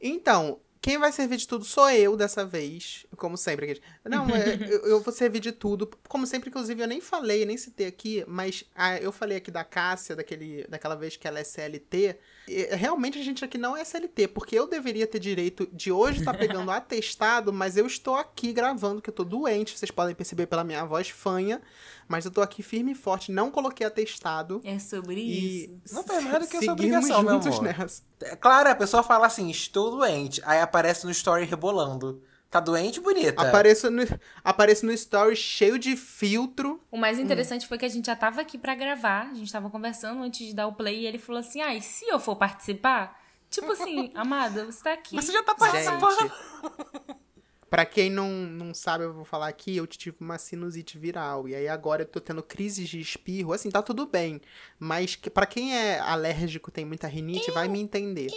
Então, quem vai servir de tudo sou eu dessa vez, como sempre. gente. Não, é, eu, eu vou servir de tudo. Como sempre, inclusive, eu nem falei, nem citei aqui, mas ah, eu falei aqui da Cássia, daquele, daquela vez que ela é CLT. E, realmente a gente aqui não é CLT, porque eu deveria ter direito de hoje estar pegando atestado, mas eu estou aqui gravando, que eu tô doente, vocês podem perceber pela minha voz fanha, mas eu tô aqui firme e forte, não coloquei atestado. É sobre E isso. Não faz mais do que a seguimos obrigação, meu juntos amor. nessa. É Claro, a pessoa fala assim, estou doente. Aí aparece no story rebolando. Tá doente, bonita? Apareço no, apareço no story cheio de filtro. O mais interessante foi que a gente já tava aqui pra gravar, a gente tava conversando antes de dar o play e ele falou assim: ah, e se eu for participar? Tipo assim, amada, você tá aqui. Você já tá Vai. participando. Pra quem não, não sabe, eu vou falar aqui, eu tive uma sinusite viral. E aí agora eu tô tendo crises de espirro. Assim, tá tudo bem. Mas que, pra quem é alérgico, tem muita rinite, vai me entender.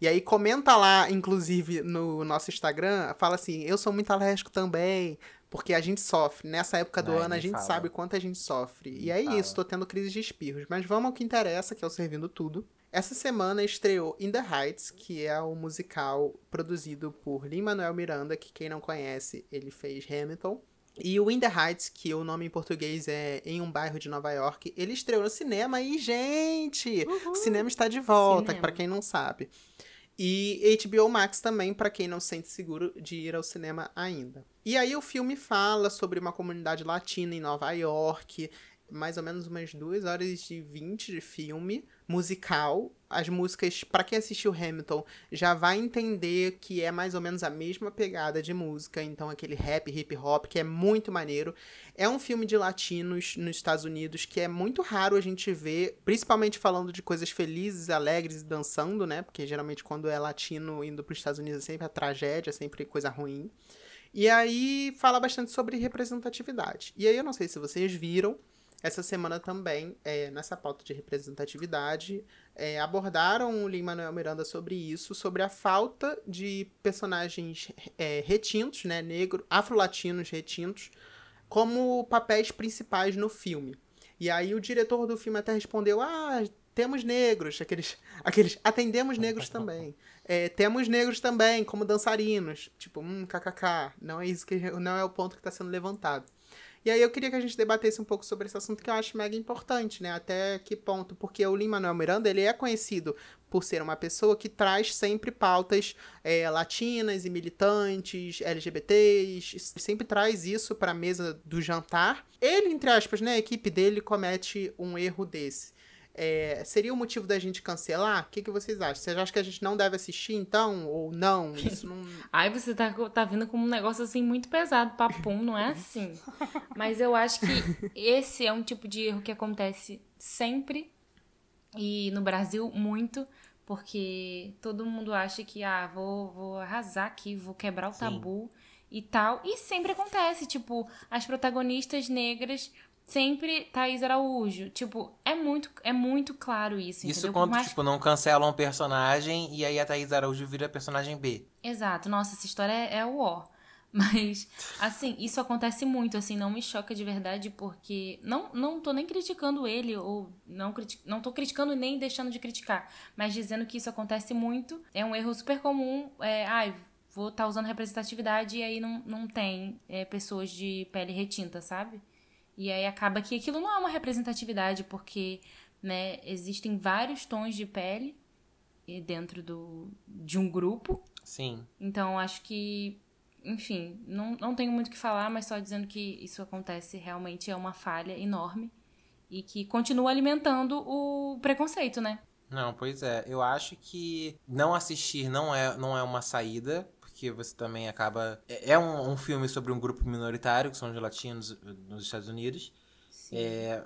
E aí comenta lá, inclusive, no nosso Instagram, fala assim, eu sou muito alérgico também. Porque a gente sofre. Nessa época do Ai, ano, a gente fala. sabe quanto a gente sofre. E é fala. isso, tô tendo crises de espirros. Mas vamos ao que interessa, que é o Servindo Tudo. Essa semana estreou In The Heights, que é o musical produzido por Lin-Manuel Miranda, que quem não conhece, ele fez Hamilton. E o In The Heights, que o nome em português é Em um Bairro de Nova York, ele estreou no cinema e, gente, o cinema está de volta, pra quem não sabe. E HBO Max também, para quem não se sente seguro de ir ao cinema ainda. E aí o filme fala sobre uma comunidade latina em Nova York, mais ou menos umas 2 horas e 20 de filme musical. As músicas, para quem assistiu Hamilton, já vai entender que é mais ou menos a mesma pegada de música, então aquele rap, hip hop, que é muito maneiro. É um filme de latinos nos Estados Unidos que é muito raro a gente ver, principalmente falando de coisas felizes, alegres e dançando, né? Porque geralmente quando é latino indo para os Estados Unidos é sempre a tragédia, sempre coisa ruim. E aí fala bastante sobre representatividade. E aí eu não sei se vocês viram, essa semana também, é, nessa pauta de representatividade, é, abordaram o Lin-Manuel Miranda sobre isso, sobre a falta de personagens é, retintos, né, negro, afro-latinos retintos, como papéis principais no filme. E aí o diretor do filme até respondeu, ah, temos negros, aqueles, aqueles atendemos negros também. É, temos negros também, como dançarinos. Tipo, hum, kkk. Não é isso que não é o ponto que está sendo levantado. E aí eu queria que a gente debatesse um pouco sobre esse assunto que eu acho mega importante, né? Até que ponto? Porque o Lin-Manuel Miranda, ele é conhecido por ser uma pessoa que traz sempre pautas é, latinas e militantes, LGBTs, sempre traz isso para a mesa do jantar. Ele, entre aspas, né, a equipe dele comete um erro desse é, seria o motivo da gente cancelar? O que, que vocês acham? Vocês acham que a gente não deve assistir, então? Ou não? Isso não... Ai, você tá, tá vindo com um negócio assim muito pesado, papum, não é assim. Mas eu acho que esse é um tipo de erro que acontece sempre e no Brasil muito, porque todo mundo acha que, ah, vou, vou arrasar aqui, vou quebrar o Sim. tabu e tal. E sempre acontece, tipo, as protagonistas negras sempre Thaís Araújo. Tipo, é muito, é muito claro isso. Isso entendeu? quando, mais... tipo, não cancelam um personagem e aí a Thaís Araújo vira personagem B. Exato. Nossa, essa história é, é o ó. Mas, assim, isso acontece muito, assim, não me choca de verdade, porque não, não tô nem criticando ele, ou não, não tô criticando nem deixando de criticar, mas dizendo que isso acontece muito, é um erro super comum, é, ai, vou estar tá usando representatividade e aí não, não tem é, pessoas de pele retinta, sabe? E aí acaba que aquilo não é uma representatividade, porque né, existem vários tons de pele dentro do, de um grupo. Sim. Então acho que, enfim, não, não tenho muito o que falar, mas só dizendo que isso acontece realmente é uma falha enorme e que continua alimentando o preconceito, né? Não, pois é. Eu acho que não assistir não é, não é uma saída porque você também acaba. É, é um, um, filme sobre um grupo minoritário, que são os latinos eh, nos Estados Unidos. É,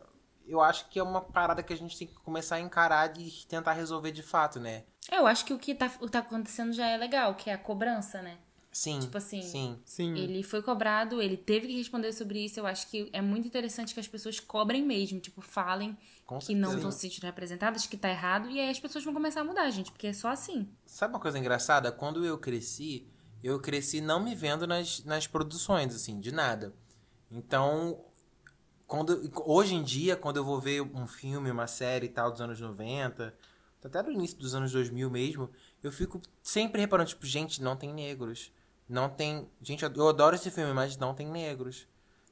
eu acho que é uma parada que a gente tem que começar a encarar e tentar resolver de fato, né? Eu acho que o que tá, o tá acontecendo já é legal, que é a cobrança, né? Sim. Tipo assim, sim. sim. ele foi cobrado, ele teve que responder sobre isso. Eu acho que é muito interessante que as pessoas cobrem mesmo, tipo, falem Com que não estão se sentindo representadas, que tá errado, e aí as pessoas vão começar a mudar, gente, porque é só assim. Sabe uma coisa engraçada? Quando eu cresci, eu cresci não me vendo nas, nas produções, assim, de nada. Então, quando, hoje em dia, quando eu vou ver um filme, uma série e tal dos anos 90, até do início dos anos 2000 mesmo, eu fico sempre reparando, tipo, gente, não tem negros. Não tem. Gente, eu adoro esse filme, mas não tem negros.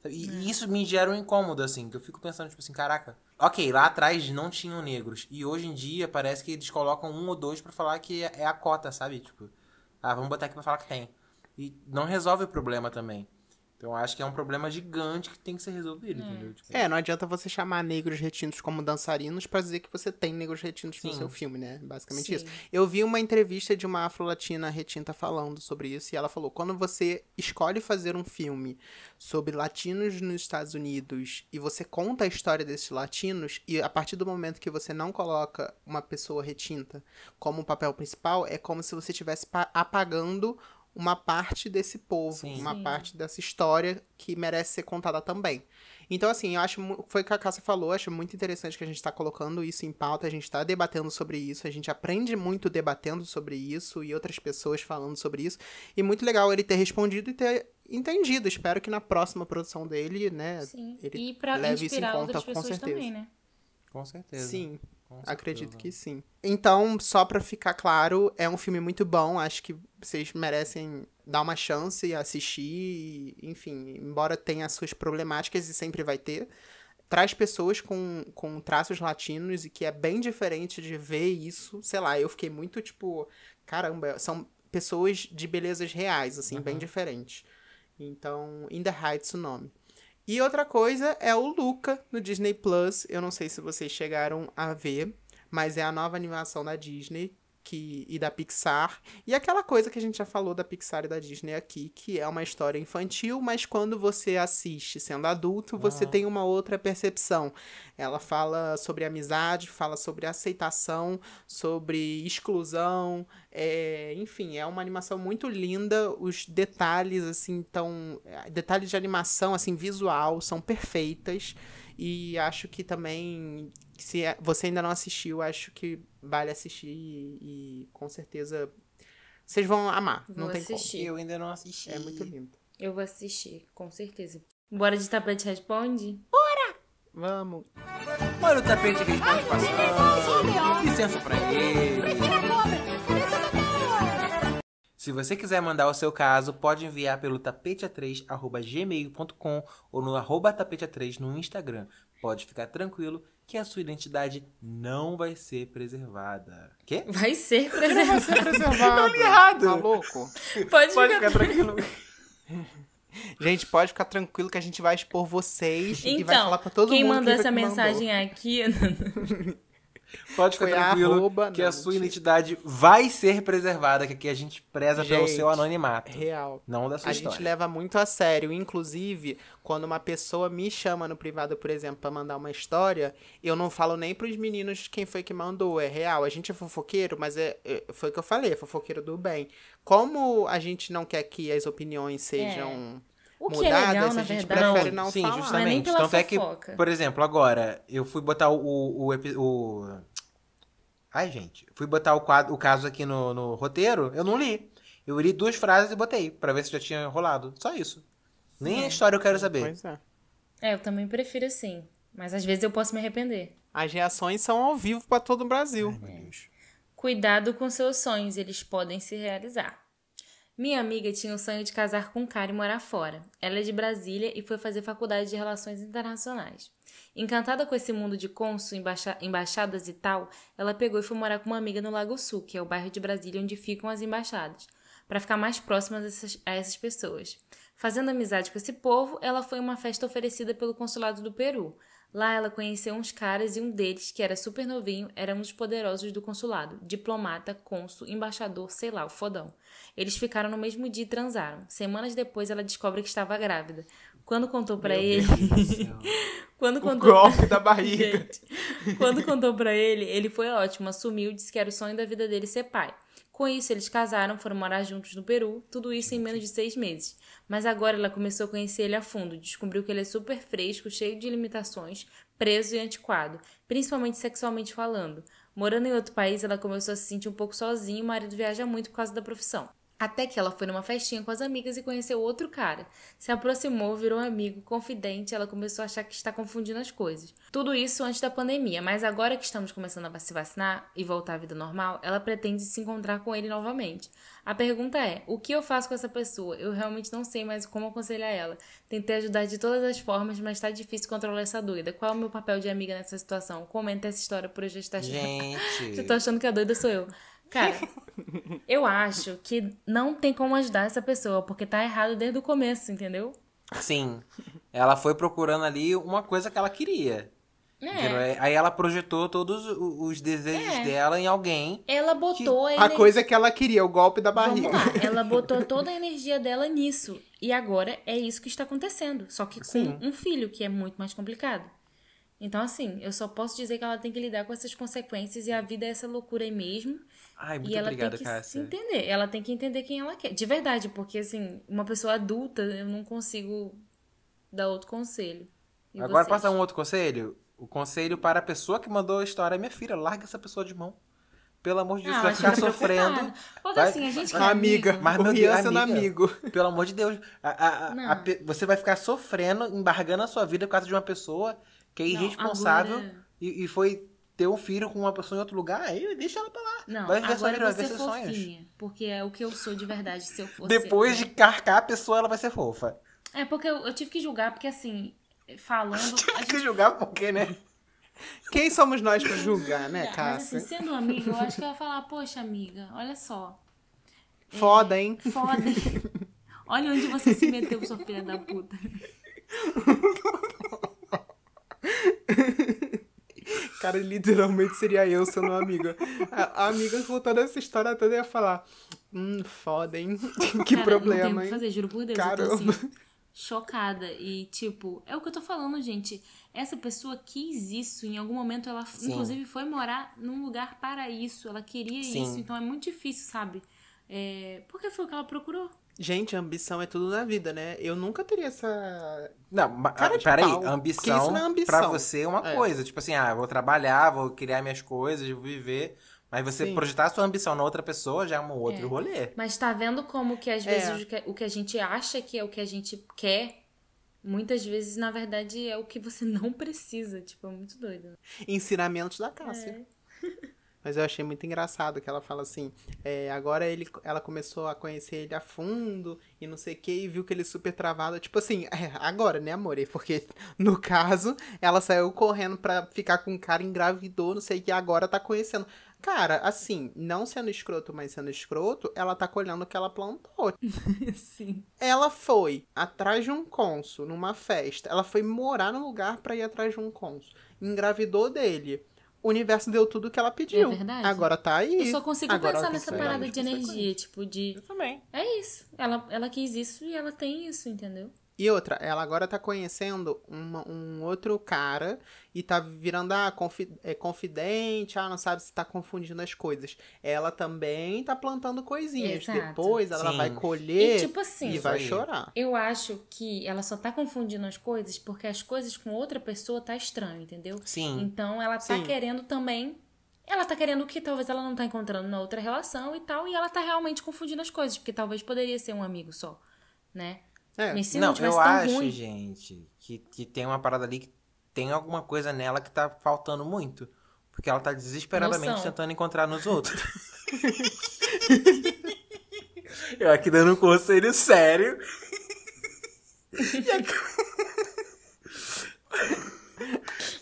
E, hum. isso me gera um incômodo, assim, que eu fico pensando, tipo assim, caraca. Ok, lá atrás não tinham negros. E hoje em dia parece que eles colocam um ou dois para falar que é a cota, sabe? Tipo. Ah, vamos botar aqui pra falar que tem. E não resolve o problema também. Então acho que é um problema gigante que tem que ser resolvido, é. entendeu? Tipo... É, não adianta você chamar negros retintos como dançarinos para dizer que você tem negros retintos Sim. no seu filme, né? Basicamente Sim. isso. Eu vi uma entrevista de uma afro-latina retinta falando sobre isso e ela falou: quando você escolhe fazer um filme sobre latinos nos Estados Unidos e você conta a história desses latinos, e a partir do momento que você não coloca uma pessoa retinta como papel principal, é como se você estivesse apagando uma parte desse povo, Sim. uma Sim. parte dessa história que merece ser contada também. Então, assim, eu acho, foi o que a Cássia falou, acho muito interessante que a gente está colocando isso em pauta, a gente está debatendo sobre isso, a gente aprende muito debatendo sobre isso e outras pessoas falando sobre isso. E muito legal ele ter respondido e ter entendido. Espero que na próxima produção dele, né, Sim. ele e pra leve isso em conta, com certeza. Também, né? Com certeza. Sim. Acredito que sim. Então, só pra ficar claro, é um filme muito bom. Acho que vocês merecem dar uma chance e assistir. Enfim, embora tenha suas problemáticas e sempre vai ter. traz pessoas com, com traços latinos e que é bem diferente de ver isso. Sei lá, eu fiquei muito tipo, caramba, são pessoas de belezas reais, assim, bem diferentes. Então, In the Heights o nome. E outra coisa é o Luca no Disney Plus. Eu não sei se vocês chegaram a ver, mas é a nova animação da Disney que, e da Pixar. E aquela coisa que a gente já falou da Pixar e da Disney aqui, que é uma história infantil, mas quando você assiste sendo adulto, você tem uma outra percepção. Ela fala sobre amizade, fala sobre aceitação, sobre exclusão, é, enfim, é uma animação muito linda. Os detalhes, assim, tão. Detalhes de animação, assim, visual, são perfeitas. E acho que também, se você ainda não assistiu, acho que vale assistir e, e com certeza vocês vão amar. não Vou tem assistir. Eu ainda não assisti. como. É muito lindo. Eu vou assistir, com certeza. Bora de tapete responde? Vamos. Olha o tapete estão passando. Licença pra ele. Se você quiser mandar o seu caso, pode enviar pelo tapetea3.gmail.com ou no arroba tapetea3 no Instagram. Pode ficar tranquilo que a sua identidade não vai ser preservada. Quê? Vai ser preservado. Preservado. errado. Tá louco? Pode, Pode ficar tranquilo. Gente, pode ficar tranquilo que a gente vai expor vocês e vai Então, falar pra todo quem mundo. mandou que essa mensagem aqui. Pode ficar Foi tranquilo arroba- que não, a sua identidade vai ser preservada, que aqui a gente preza pelo Gente, seu anonimato. Real. Não da sua A história. gente leva muito a sério. Inclusive, quando uma pessoa me chama no privado, por exemplo, pra mandar uma história, eu não falo nem pros meninos quem foi que mandou. É real. A gente é fofoqueiro, mas é, é- foi o que eu falei, é fofoqueiro do bem. Como a gente não quer que as opiniões sejam O que é mudadas, legal, a na gente verdade. prefere não sim, falar. justamente. Não é nem pela Tanto é que, por exemplo, agora, eu fui botar o. o, o, Ai, gente. Fui botar o, quadro, o caso aqui no, no roteiro, eu não li. Eu li duas frases e botei, pra ver se já tinha rolado. Só isso. Nem a história eu quero saber. Pois é. É, eu também prefiro assim. Mas às vezes eu posso me arrepender. As reações são ao vivo pra todo o Brasil. Meu Deus. Cuidado com seus sonhos, eles podem se realizar. Minha amiga tinha o sonho de casar com um cara e morar fora. Ela é de Brasília e foi fazer faculdade de Relações Internacionais. Encantada com esse mundo de cônsul, embaixa- embaixadas e tal, ela pegou e foi morar com uma amiga no Lago Sul, que é o bairro de Brasília onde ficam as embaixadas, para ficar mais próxima dessas- a essas pessoas. Fazendo amizade com esse povo, ela foi a uma festa oferecida pelo consulado do Peru. Lá ela conheceu uns caras e um deles, que era super novinho, era um dos poderosos do consulado. Diplomata, cônsul, embaixador, sei lá, o fodão. Eles ficaram no mesmo dia e transaram. Semanas depois ela descobre que estava grávida. Quando contou pra ele. Quando O contou golpe da barriga. Gente, quando contou pra ele, ele foi ótimo, assumiu, disse que era o sonho da vida dele ser pai. Com isso, eles casaram, foram morar juntos no Peru, tudo isso em menos de seis meses. Mas agora ela começou a conhecer ele a fundo, descobriu que ele é super fresco, cheio de limitações, preso e antiquado, principalmente sexualmente falando. Morando em outro país, ela começou a se sentir um pouco sozinha e o marido viaja muito por causa da profissão. Até que ela foi numa festinha com as amigas e conheceu outro cara. Se aproximou, virou amigo, confidente, ela começou a achar que está confundindo as coisas. Tudo isso antes da pandemia, mas agora que estamos começando a se vacinar e voltar à vida normal, ela pretende se encontrar com ele novamente. A pergunta é: o que eu faço com essa pessoa? Eu realmente não sei mais como aconselhar ela. Tentei ajudar de todas as formas, mas está difícil controlar essa doida. Qual é o meu papel de amiga nessa situação? Comenta essa história por já estar Gente. já tô achando que a doida sou eu. Cara, eu acho que não tem como ajudar essa pessoa, porque tá errado desde o começo, entendeu? Sim. Ela foi procurando ali uma coisa que ela queria. É. Aí ela projetou todos os desejos É. dela em alguém. Ela botou a, A ener- coisa que ela queria, o golpe da barriga. Vamos lá, ela botou toda a energia dela nisso. E agora é isso que está acontecendo. Só que com Sim. um filho, que é muito mais complicado. Então, assim, eu só posso dizer que ela tem que lidar com essas consequências e a vida é essa loucura aí mesmo. Ai, muito e ela obrigado, tem que se Cássia. entender. Ela tem que entender quem ela quer. De verdade, porque assim, uma pessoa adulta, eu não consigo dar outro conselho. E Agora vocês? passa um outro conselho. O conselho para a pessoa que mandou a história. Minha filha, larga essa pessoa de mão. Pelo amor de Deus, Ah, você vai ficar fica sofrendo. Porque Vai- assim, a gente que é A amiga, amigo- Mas, meu Deus, sendo amigo. Pelo amor de Deus. a- a- a- Não. você vai ficar sofrendo, embargando a sua vida por causa de uma pessoa que é Não, irresponsável agora- e, e foi ter um filho com uma pessoa em outro lugar. Aí deixa ela pra lá. Não, vai ver sua vida, agora vai ver é seus sonhos. fofinha. Porque é o que eu sou de verdade, se eu fosse... Depois de carcar a pessoa, ela vai ser fofa. É, porque eu, eu tive que julgar, porque assim, falando. A Tem que gente... julgar por quê, né? Quem somos nós pra julgar, né, Mas Cássia? assim, sendo amiga, eu acho que ela vai falar, poxa, amiga, olha só. Foda, hein? Foda. Olha onde você se meteu, sua filha da puta. Cara, literalmente seria eu sendo uma amiga. A, a amiga contando essa história toda ia falar: Hum, foda, hein? que Cara, problema, não tem hein? fazer, juro por Deus. Eu tô Caramba. assim, chocada. E, tipo, é o que eu tô falando, gente. Essa pessoa quis isso. Em algum momento ela, Sim. inclusive, foi morar num lugar para isso. Ela queria Sim. isso. Então é muito difícil, sabe? É... Porque foi o que ela procurou. Gente, ambição é tudo na vida, né? Eu nunca teria essa. Não, ma- Cara peraí, pau, ambição, isso é ambição. pra você é uma É. coisa. Tipo assim, ah, vou trabalhar, vou criar minhas coisas, vou viver. Mas você Sim. projetar sua ambição na outra pessoa já é um outro É. rolê. Mas tá vendo como que às É. vezes o, que, o que a gente acha que é o que a gente quer, muitas vezes, na verdade, é o que você não precisa. Tipo, é muito doido. Ensinamentos da Cássia. Mas eu achei muito engraçado que ela fala assim: é, agora ele, ela começou a conhecer ele a fundo e não sei o que, e viu que ele é super travado. Tipo assim, é, agora, né, amor? Porque no caso, ela saiu correndo pra ficar com o cara, engravidou, não sei o que, agora tá conhecendo. Cara, assim, não sendo escroto, mas sendo escroto, ela tá colhendo o que ela plantou. Sim. Ela foi atrás de um cônsul numa festa. Ela foi morar no lugar pra ir atrás de um cônsul. Engravidou dele. O universo deu tudo o que ela pediu. É verdade. Agora tá aí. Eu só consigo Agora pensar nessa parada de energia, tipo, de. Eu também. É isso. Ela, ela quis isso e ela tem isso, entendeu? E outra, ela agora tá conhecendo uma- um outro cara e tá virando ah, confi é, confidente, ah, não sabe se tá confundindo as coisas. Ela também tá plantando coisinhas. Exato. Depois ela Sim. vai colher E tipo assim, e Isso vai chorar. eu acho que ela só tá confundindo as coisas porque as coisas com outra pessoa tá estranho, entendeu? Sim. Então ela tá Sim. querendo também. Ela tá querendo o que talvez ela não tá encontrando na outra relação e tal, e ela tá realmente confundindo as coisas, porque talvez poderia ser um amigo só, né? É. Mas se não, não, tivesse eu acho, ruim. gente, que, que tem uma parada ali que tem alguma coisa nela que tá faltando muito. Porque ela tá desesperadamente Noção. tentando encontrar nos outros. eu aqui dando um conselho sério. E aqui-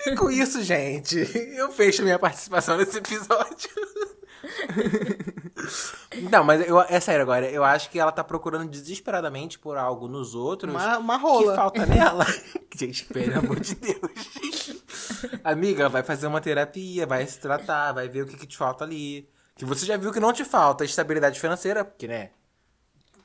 E com isso, gente, eu fecho minha participação nesse episódio. Não, mas eu, é sério agora. Eu acho que ela tá procurando desesperadamente por algo nos outros Uma, uma que rola. falta nela. Gente, pelo amor de Deus. Amiga, vai fazer uma terapia, vai se tratar, vai ver o que, que te falta ali. Que você já viu que não te falta estabilidade financeira, porque, né?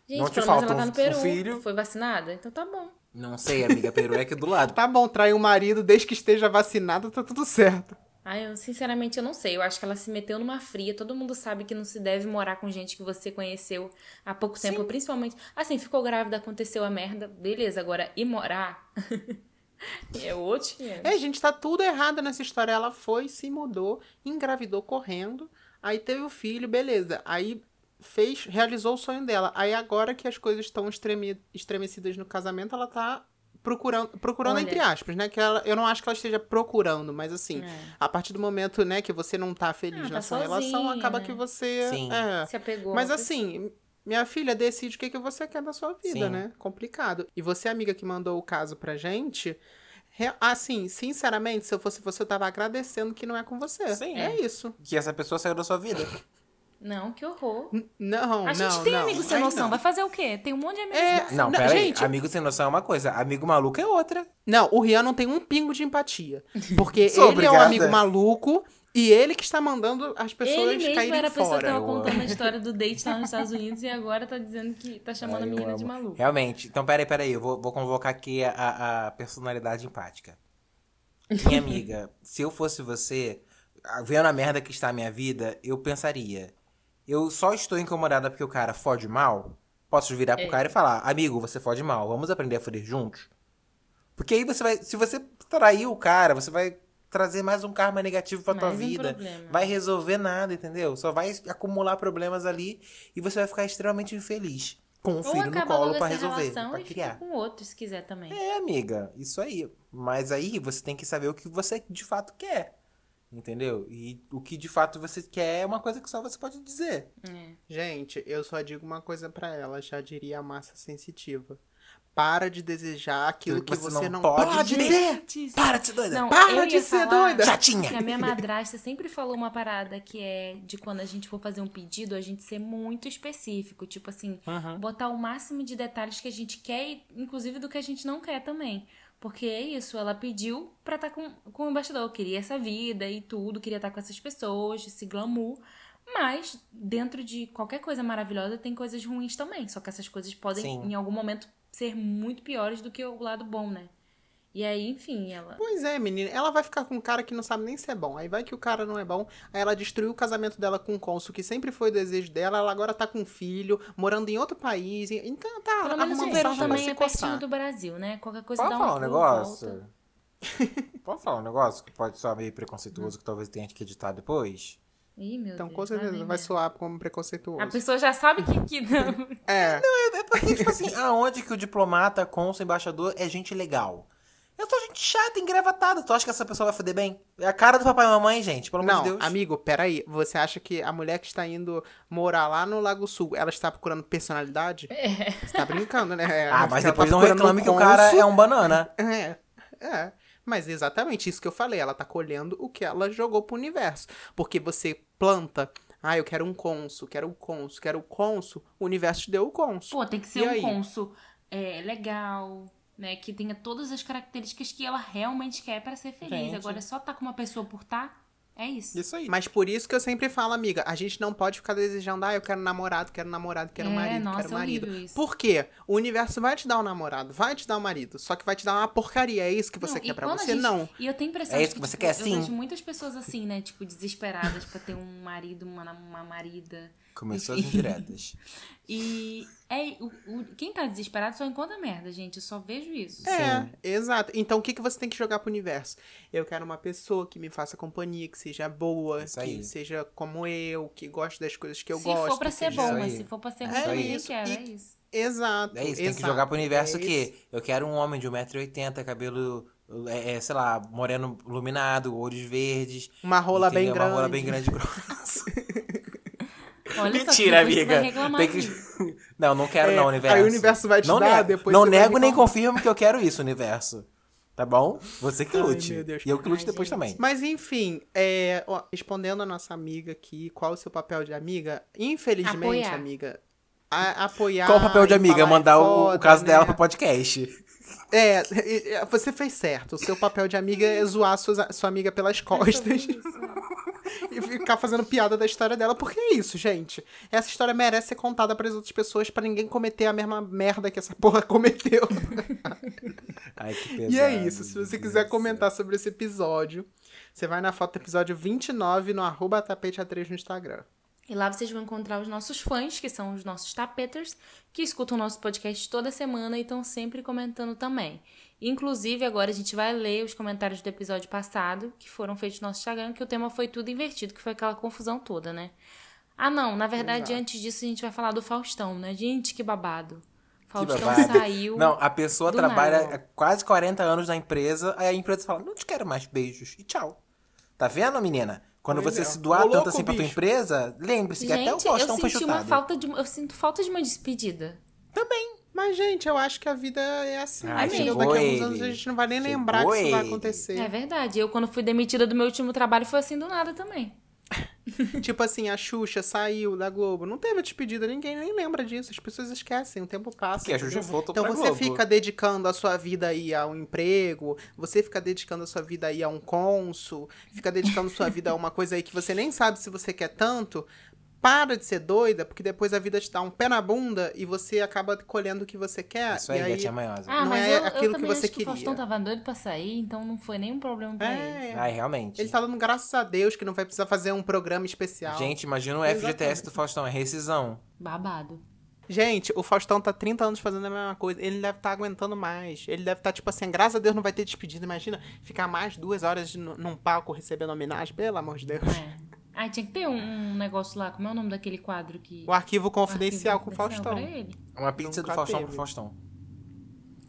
Gente, Não te falta ela tá um- no Peru. um filho? Foi vacinada? Então tá bom. Não sei, amiga, Peru é aqui do lado. Tá bom, trai o marido, desde que esteja vacinado, tá tudo certo. Ah, eu sinceramente eu não sei. Eu acho que ela se meteu numa fria. Todo mundo sabe que não se deve morar com gente que você conheceu há pouco tempo, principalmente. Assim, ficou grávida, aconteceu a merda, beleza. Agora, ir morar é outro. dinheiro. É, gente, tá tudo errado nessa história. Ela foi, se mudou, engravidou correndo, aí teve o filho, beleza. Aí fez, realizou o sonho dela. Aí agora que as coisas estão estreme, estremecidas no casamento, ela tá procurando, procurando Olha. entre aspas, né? Que ela, eu não acho que ela esteja procurando, mas assim, É. a partir do momento, né, que você não tá feliz Ah, tá na sua sozinha, relação, acaba né? que você Sim. é, Se apegou. mas assim, minha filha decide o que, que você quer da sua vida, Sim. né? Complicado. E você, amiga que mandou o caso pra gente, assim, sinceramente, se eu fosse você, eu tava agradecendo que não é com você. Sim. É isso. Que essa pessoa saiu da sua vida. Não, que horror. N- Não, A não, gente tem não. amigo sem noção. não. Vai fazer o quê? Tem um monte de amigos. É, sem Não, Não, peraí. gente- Amigo sem noção é uma coisa, amigo maluco é outra. Não, o Rian não tem um pingo de empatia. Porque ele é um obrigada. amigo maluco e ele que está mandando as pessoas Ele mesmo caírem era a pessoa que fora. tava Eu contando amo. a história do date lá nos Estados Unidos e agora tá dizendo que tá chamando a Ai, eu menina de maluco. Realmente. Então, peraí, peraí. Eu vou, vou convocar aqui a- a, a personalidade empática. Minha amiga, se eu fosse você, vendo a merda que está a minha vida, eu pensaria. Eu só estou incomodada porque o cara fode mal? Posso virar pro É. cara e falar, amigo, você fode mal, vamos aprender a foder juntos? Porque aí você vai. Se você trair o cara, você vai trazer mais um karma negativo pra tua Mais um vida. problema. vai resolver nada, entendeu? Só vai acumular problemas ali e você vai ficar extremamente infeliz. Com um Ou filho no colo pra resolver, pra criar. com outro, se quiser também. É, amiga, isso aí. Mas aí você tem que saber o que você de fato quer. Entendeu? E o que de fato você quer é uma coisa que só você pode dizer. É. Gente, eu só digo uma coisa pra ela, já diria a massa sensitiva. para de desejar aquilo que, você, não, pode pode ter. ter. Para de ser doida. Não, Para eu de ser doida. Chatinha. Que a minha madrasta sempre falou uma parada que é de quando a gente for fazer um pedido, a gente ser muito específico. Tipo assim, Uhum. botar o máximo de detalhes que a gente quer e, inclusive, do que a gente não quer também. Porque é isso, ela pediu pra estar com, com o embaixador. Queria essa vida e tudo, queria estar com essas pessoas, esse glamour. Mas, dentro de qualquer coisa maravilhosa, tem coisas ruins também. Só que essas coisas podem, Sim. em algum momento, ser muito piores do que o lado bom, né? E aí, enfim, ela. Pois é, menina. Ela vai ficar com um cara que não sabe nem se é bom. Aí vai que o cara não é bom. Aí ela destruiu o casamento dela com um cônsul, que sempre foi o desejo dela. Ela agora tá com um filho, morando em outro país. Então tá Pelo menos o Peru também é pertinho do Brasil, né? Qualquer coisa Pode dá um falar um negócio? volta. Pode falar um negócio que pode soar meio preconceituoso, que talvez tenha que editar depois? Ih, meu Então, Deus. com certeza, vai mesmo. soar como preconceituoso. A pessoa já sabe que, que não. É. É porque, tipo assim, aonde que o diplomata, cônsul, embaixador é gente legal? Eu sou gente chata, engravatada. Tu acha que essa pessoa vai foder bem? É a cara do papai e mamãe, gente, pelo amor Não, de Deus. amigo, peraí. Você acha que a mulher que está indo morar lá no Lago Sul, ela está procurando personalidade? É. Você tá brincando, né? Ah, mas Ela depois tá não reclame que o cara é um banana. É, é. Mas exatamente isso que eu falei. Ela tá colhendo o que ela jogou pro universo. Porque você planta. Ah, eu quero um cônsul, quero um cônsul, quero um cônsul. O universo te deu o cônsul. Pô, tem que E ser um aí? cônsul é, legal, né? Que tenha todas as características que ela realmente quer pra ser feliz. Gente. Agora, é só tá com uma pessoa por tá, é isso. Isso aí. Mas por isso que eu sempre falo, amiga, a gente não pode ficar desejando, ah, eu quero namorado, quero namorado, quero É, marido, nossa, quero é marido. isso. Por quê? O universo vai te dar um namorado, vai te dar um marido, só que vai te dar uma porcaria. É isso que você Não, quer e pra quando a você? gente- Não. E eu tenho impressão É isso que você tipo, quer, Eu sim? vejo muitas pessoas assim, né? Tipo, desesperadas pra ter um marido, uma, uma marida. Começou as indiretas. E é, o, o- quem tá desesperado só encontra merda, gente. Eu só vejo isso. É, Sim. exato. Então o que, que você tem que jogar pro universo? Eu quero uma pessoa que me faça companhia, que seja boa, Isso aí. que seja como eu, que goste das coisas que eu se gosto. for pra que ser seja- bom, mas aí. se for pra ser É ruim, também isso, quero, e- é isso. Exato. É isso, tem que exato. jogar pro universo É que isso. eu quero um homem de 1,80m, cabelo, é, é, sei lá, moreno iluminado, olhos verdes. Uma rola bem grande. Uma rola bem grande e grossa. Olha só, Mentira, depois tu amiga. Tem que... disso. Não, não quero É, não, universo. aí o universo vai te não dar, nego. depois Não nego nem confirmo que eu quero isso, universo. Tá bom? Você que Ai, lute. Deus. E eu que lute Ai, depois gente. também. Mas enfim, é, ó, respondendo a nossa amiga aqui, qual o seu papel de amiga? Infelizmente, Apoiar. amiga, a- apoiar. Qual o papel de amiga? Mandar é o- o foda, caso né? dela pro podcast. É, você fez certo. O seu papel de amiga é zoar suas- sua amiga pelas costas e ficar fazendo piada da história dela. Porque é isso, gente. Essa história merece ser contada para as outras pessoas pra ninguém cometer a mesma merda que essa porra cometeu. Ai, que pesado. E é isso. Se você quiser Deus comentar sobre esse episódio, você vai na foto do episódio 29 no arroba tapete A3 no Instagram. E lá vocês vão encontrar os nossos fãs, que são os nossos tapeters, que escutam o nosso podcast toda semana e estão sempre comentando também. Inclusive, agora a gente vai ler os comentários do episódio passado, que foram feitos no nosso Instagram, que o tema foi tudo invertido, que foi aquela confusão toda, né? Ah, não, na verdade, Exato. antes disso a gente vai falar do Faustão, né? Gente, que babado. Faustão babado. saiu. Não, a pessoa trabalha nada. quase 40 anos na empresa, aí a empresa fala, não te quero mais beijos, e tchau. Tá vendo, menina? Quando Pois você é. se doar Ô, tanto louco, assim pra tua empresa, lembre-se que até o Faustão eu foi senti chutado. uma falta de. Eu sinto falta de uma despedida. Mas, gente, eu acho que a vida é assim. Entendeu? chegou Daqui a alguns anos a gente não vai nem Chegou lembrar que isso vai ele. acontecer. É verdade. Eu, quando fui demitida do meu último trabalho, foi assim do nada também. Tipo assim, a Xuxa saiu da Globo. Não teve despedida, ninguém nem lembra disso. As pessoas esquecem, o tempo passa. Porque a? Xuxa voltou Então você Globo. fica dedicando a sua vida aí a um emprego, você fica dedicando a sua vida aí a um cônsul, fica dedicando sua vida a uma coisa aí que você nem sabe se você quer tanto. Para de ser doida, porque depois a vida te dá um pé na bunda e você acaba colhendo o que você quer. Isso aí, e aí gatinha manhosa. Ah, Não mas é eu, eu aquilo que também você acho que o Faustão queria. tava doido pra sair, então não foi nenhum problema pra ele. É, Ai, realmente. ele tá dando graças a Deus que não vai precisar fazer um programa especial. Gente, imagina o FGTS Exatamente. do Faustão, é rescisão. Babado. Gente, o Faustão tá 30 anos fazendo a mesma coisa. Ele deve estar aguentando mais. Ele deve estar, tipo assim, graças a Deus não vai ter despedida. Imagina ficar mais duas horas nu- num palco recebendo homenagem. Pelo amor de Deus. É. Ah, tinha que ter um, um negócio lá. Como é o nome daquele quadro que. O arquivo o confidencial arquivo com o confidencial Faustão. ele? Uma pizza do Nunca Faustão teve. pro Faustão.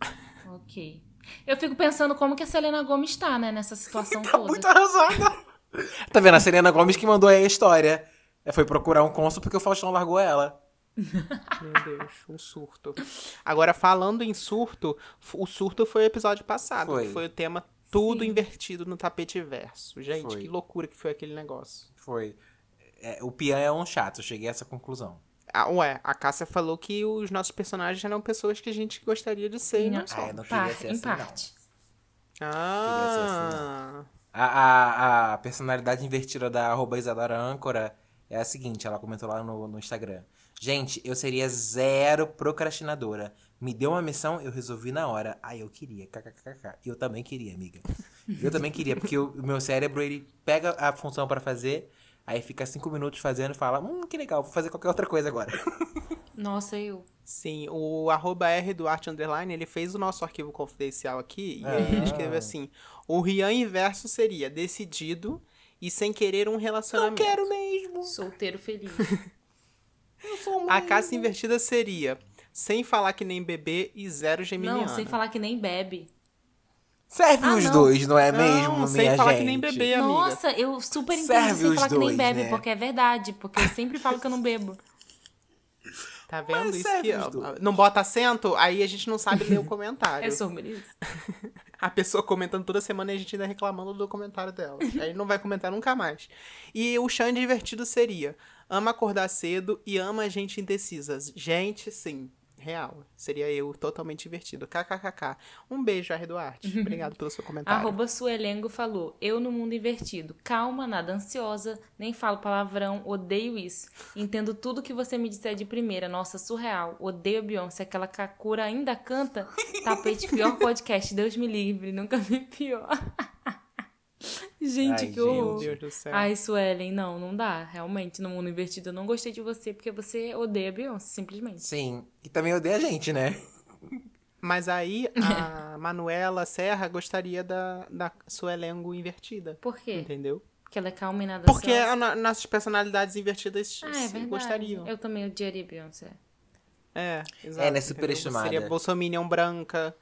Ok. Eu fico pensando como que a Selena Gomes tá, né, nessa situação Tá toda. muito arrasada. tá vendo? A Selena Gomes que mandou aí a história. É, Foi procurar um cônsul porque o Faustão largou ela. Meu Deus, um surto. Agora, falando em surto, o surto foi o episódio passado, Foi. que foi o tema tudo Sim. invertido no tapete verso. Gente, Foi. que loucura que foi aquele negócio. Foi. É, o Pian é um chato, eu cheguei a essa conclusão. Ah, ué, a Cássia falou que os nossos personagens eram pessoas que a gente gostaria de ser não Não, só. Ah, eu não queria Par- ser em assim, não. parte. Ah, A, a, a personalidade invertida da arroba Isadora Âncora é a seguinte, ela comentou lá no, no Instagram. Gente, eu seria zero procrastinadora. Me deu uma missão, eu resolvi na hora. Ah, eu queria, kkkk. Eu também queria, amiga. Eu também queria, porque o, meu cérebro, ele pega a função pra fazer, aí fica cinco minutos fazendo e fala, hum, que legal, vou fazer qualquer outra coisa agora. Nossa, eu. sim, o arroba R Underline, ele fez o nosso arquivo confidencial aqui, e aí ele Ah. escreveu assim, o Rian inverso seria decidido e sem querer um relacionamento. mesmo. Solteiro feliz. A Cássia invertida seria sem falar que nem bebê e zero geminiana. Não, sem falar que nem bebe. Serve Ah, os não. dois, não é Não, mesmo, sem minha falar gente? que nem bebê, amiga. Nossa, eu super entendi Serve sem falar que nem dois, bebe, né? porque é verdade. Porque eu sempre falo que eu não bebo. Tá vendo Mas isso aqui? ó? dois. Não bota acento, aí a gente não sabe ler o comentário. É sobre isso. A pessoa comentando toda semana e a gente ainda reclamando do comentário dela. aí não vai comentar nunca mais. E o Xande divertido seria: ama acordar cedo e ama a gente indecisa. Gente, sim. Real. Seria eu totalmente divertido. KKKK. Um beijo, R. Duarte. Obrigado pelo seu comentário. Arroba Suelengo falou, eu no mundo invertido. Calma, nada ansiosa, nem falo palavrão, odeio isso. Entendo tudo que você me disser de primeira. Nossa, surreal. Odeio a Beyoncé, aquela Kakura ainda canta. Tapete, pior podcast, Deus me livre, nunca vi pior. gente, Ai, que horror. Meu Deus do céu. Ai, Suelen, não, não dá. Realmente, no mundo invertido, eu não gostei de você porque você odeia a Beyoncé, simplesmente. Sim. E também odeia a gente, né? Mas aí a Manuela Serra gostaria da, da Suelengo invertida. Por quê? Entendeu? Porque ela é calma e nada Porque a no- nossas personalidades invertidas Ah, é gostariam. Eu também odiaria Beyoncé. É, exato. Ela é entendeu? superestimada. Seria Bolsominion branca.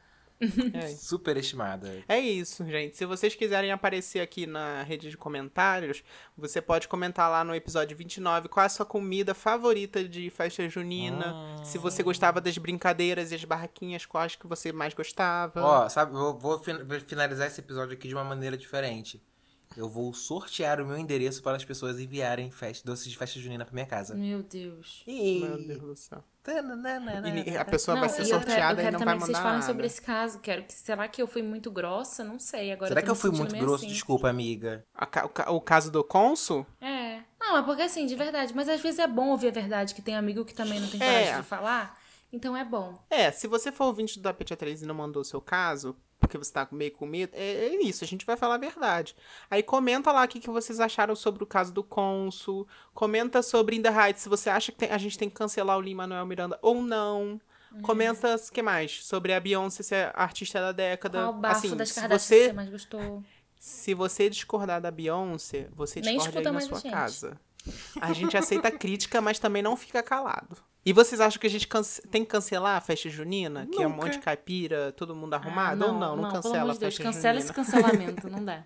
É. Super estimada. É isso, gente. Se vocês quiserem aparecer aqui na rede de comentários, você pode comentar lá no episódio 29 qual é a sua comida favorita de festa junina. Se você gostava das brincadeiras e as barraquinhas, quais que você mais gostava. Ó, sabe, vou, vou finalizar esse episódio aqui de uma maneira diferente. Eu vou sortear o meu endereço para as pessoas enviarem festa, doces de festa junina pra minha casa. Meu Deus. Meu Deus do céu. E... E a pessoa vai ser e eu quero- sorteada eu e quero não também vai que mandar vocês falem nada. sobre esse caso. Quero que, será que eu fui muito grossa? Não sei. Agora Será tô que eu fui muito grosso? assim. Desculpa, amiga. A o, o caso do cônsul? É. Não, é porque assim, de verdade. Mas às vezes é bom ouvir a verdade, que tem amigo que também não tem É. coragem de falar. Então é bom. É, se você for ouvinte do Tapete A3 e não mandou o seu caso, porque você tá meio com medo, é, é isso, a gente vai falar a verdade. Aí comenta lá o que, que vocês acharam sobre o caso do cônsul, comenta sobre In The Heights, se você acha que tem- a gente tem que cancelar o Lin-Manuel Miranda ou não. Uhum. Comenta o que mais? Sobre a Beyoncé ser a artista da década. Qual bafo assim, das se Kardashian você, você mais gostou? se você discordar da Beyoncé, você Nem discorda aí na a sua gente. casa. A gente aceita crítica, mas também não fica calado. E vocês acham que a gente tem que cancelar a festa junina? Nunca. Que é um monte de caipira, todo mundo ah, arrumado? Ah, não, Ou não? Não, não cancela pelo a festa Deus, cancela junina. esse cancelamento, não dá.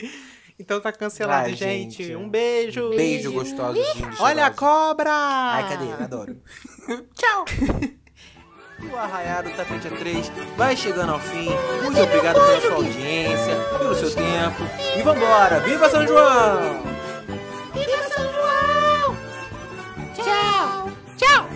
Então tá cancelado, gente. gente. Um beijo. Um beijo, gostoso. Olha a cobra! Ai, cadê? Adoro. Tchau! O Arraiado Tapete é 3 vai chegando ao fim. Muito obrigado pela sua audiência, pelo seu tempo. E vambora! Viva São João! Viva São João! Tchau! Ciao!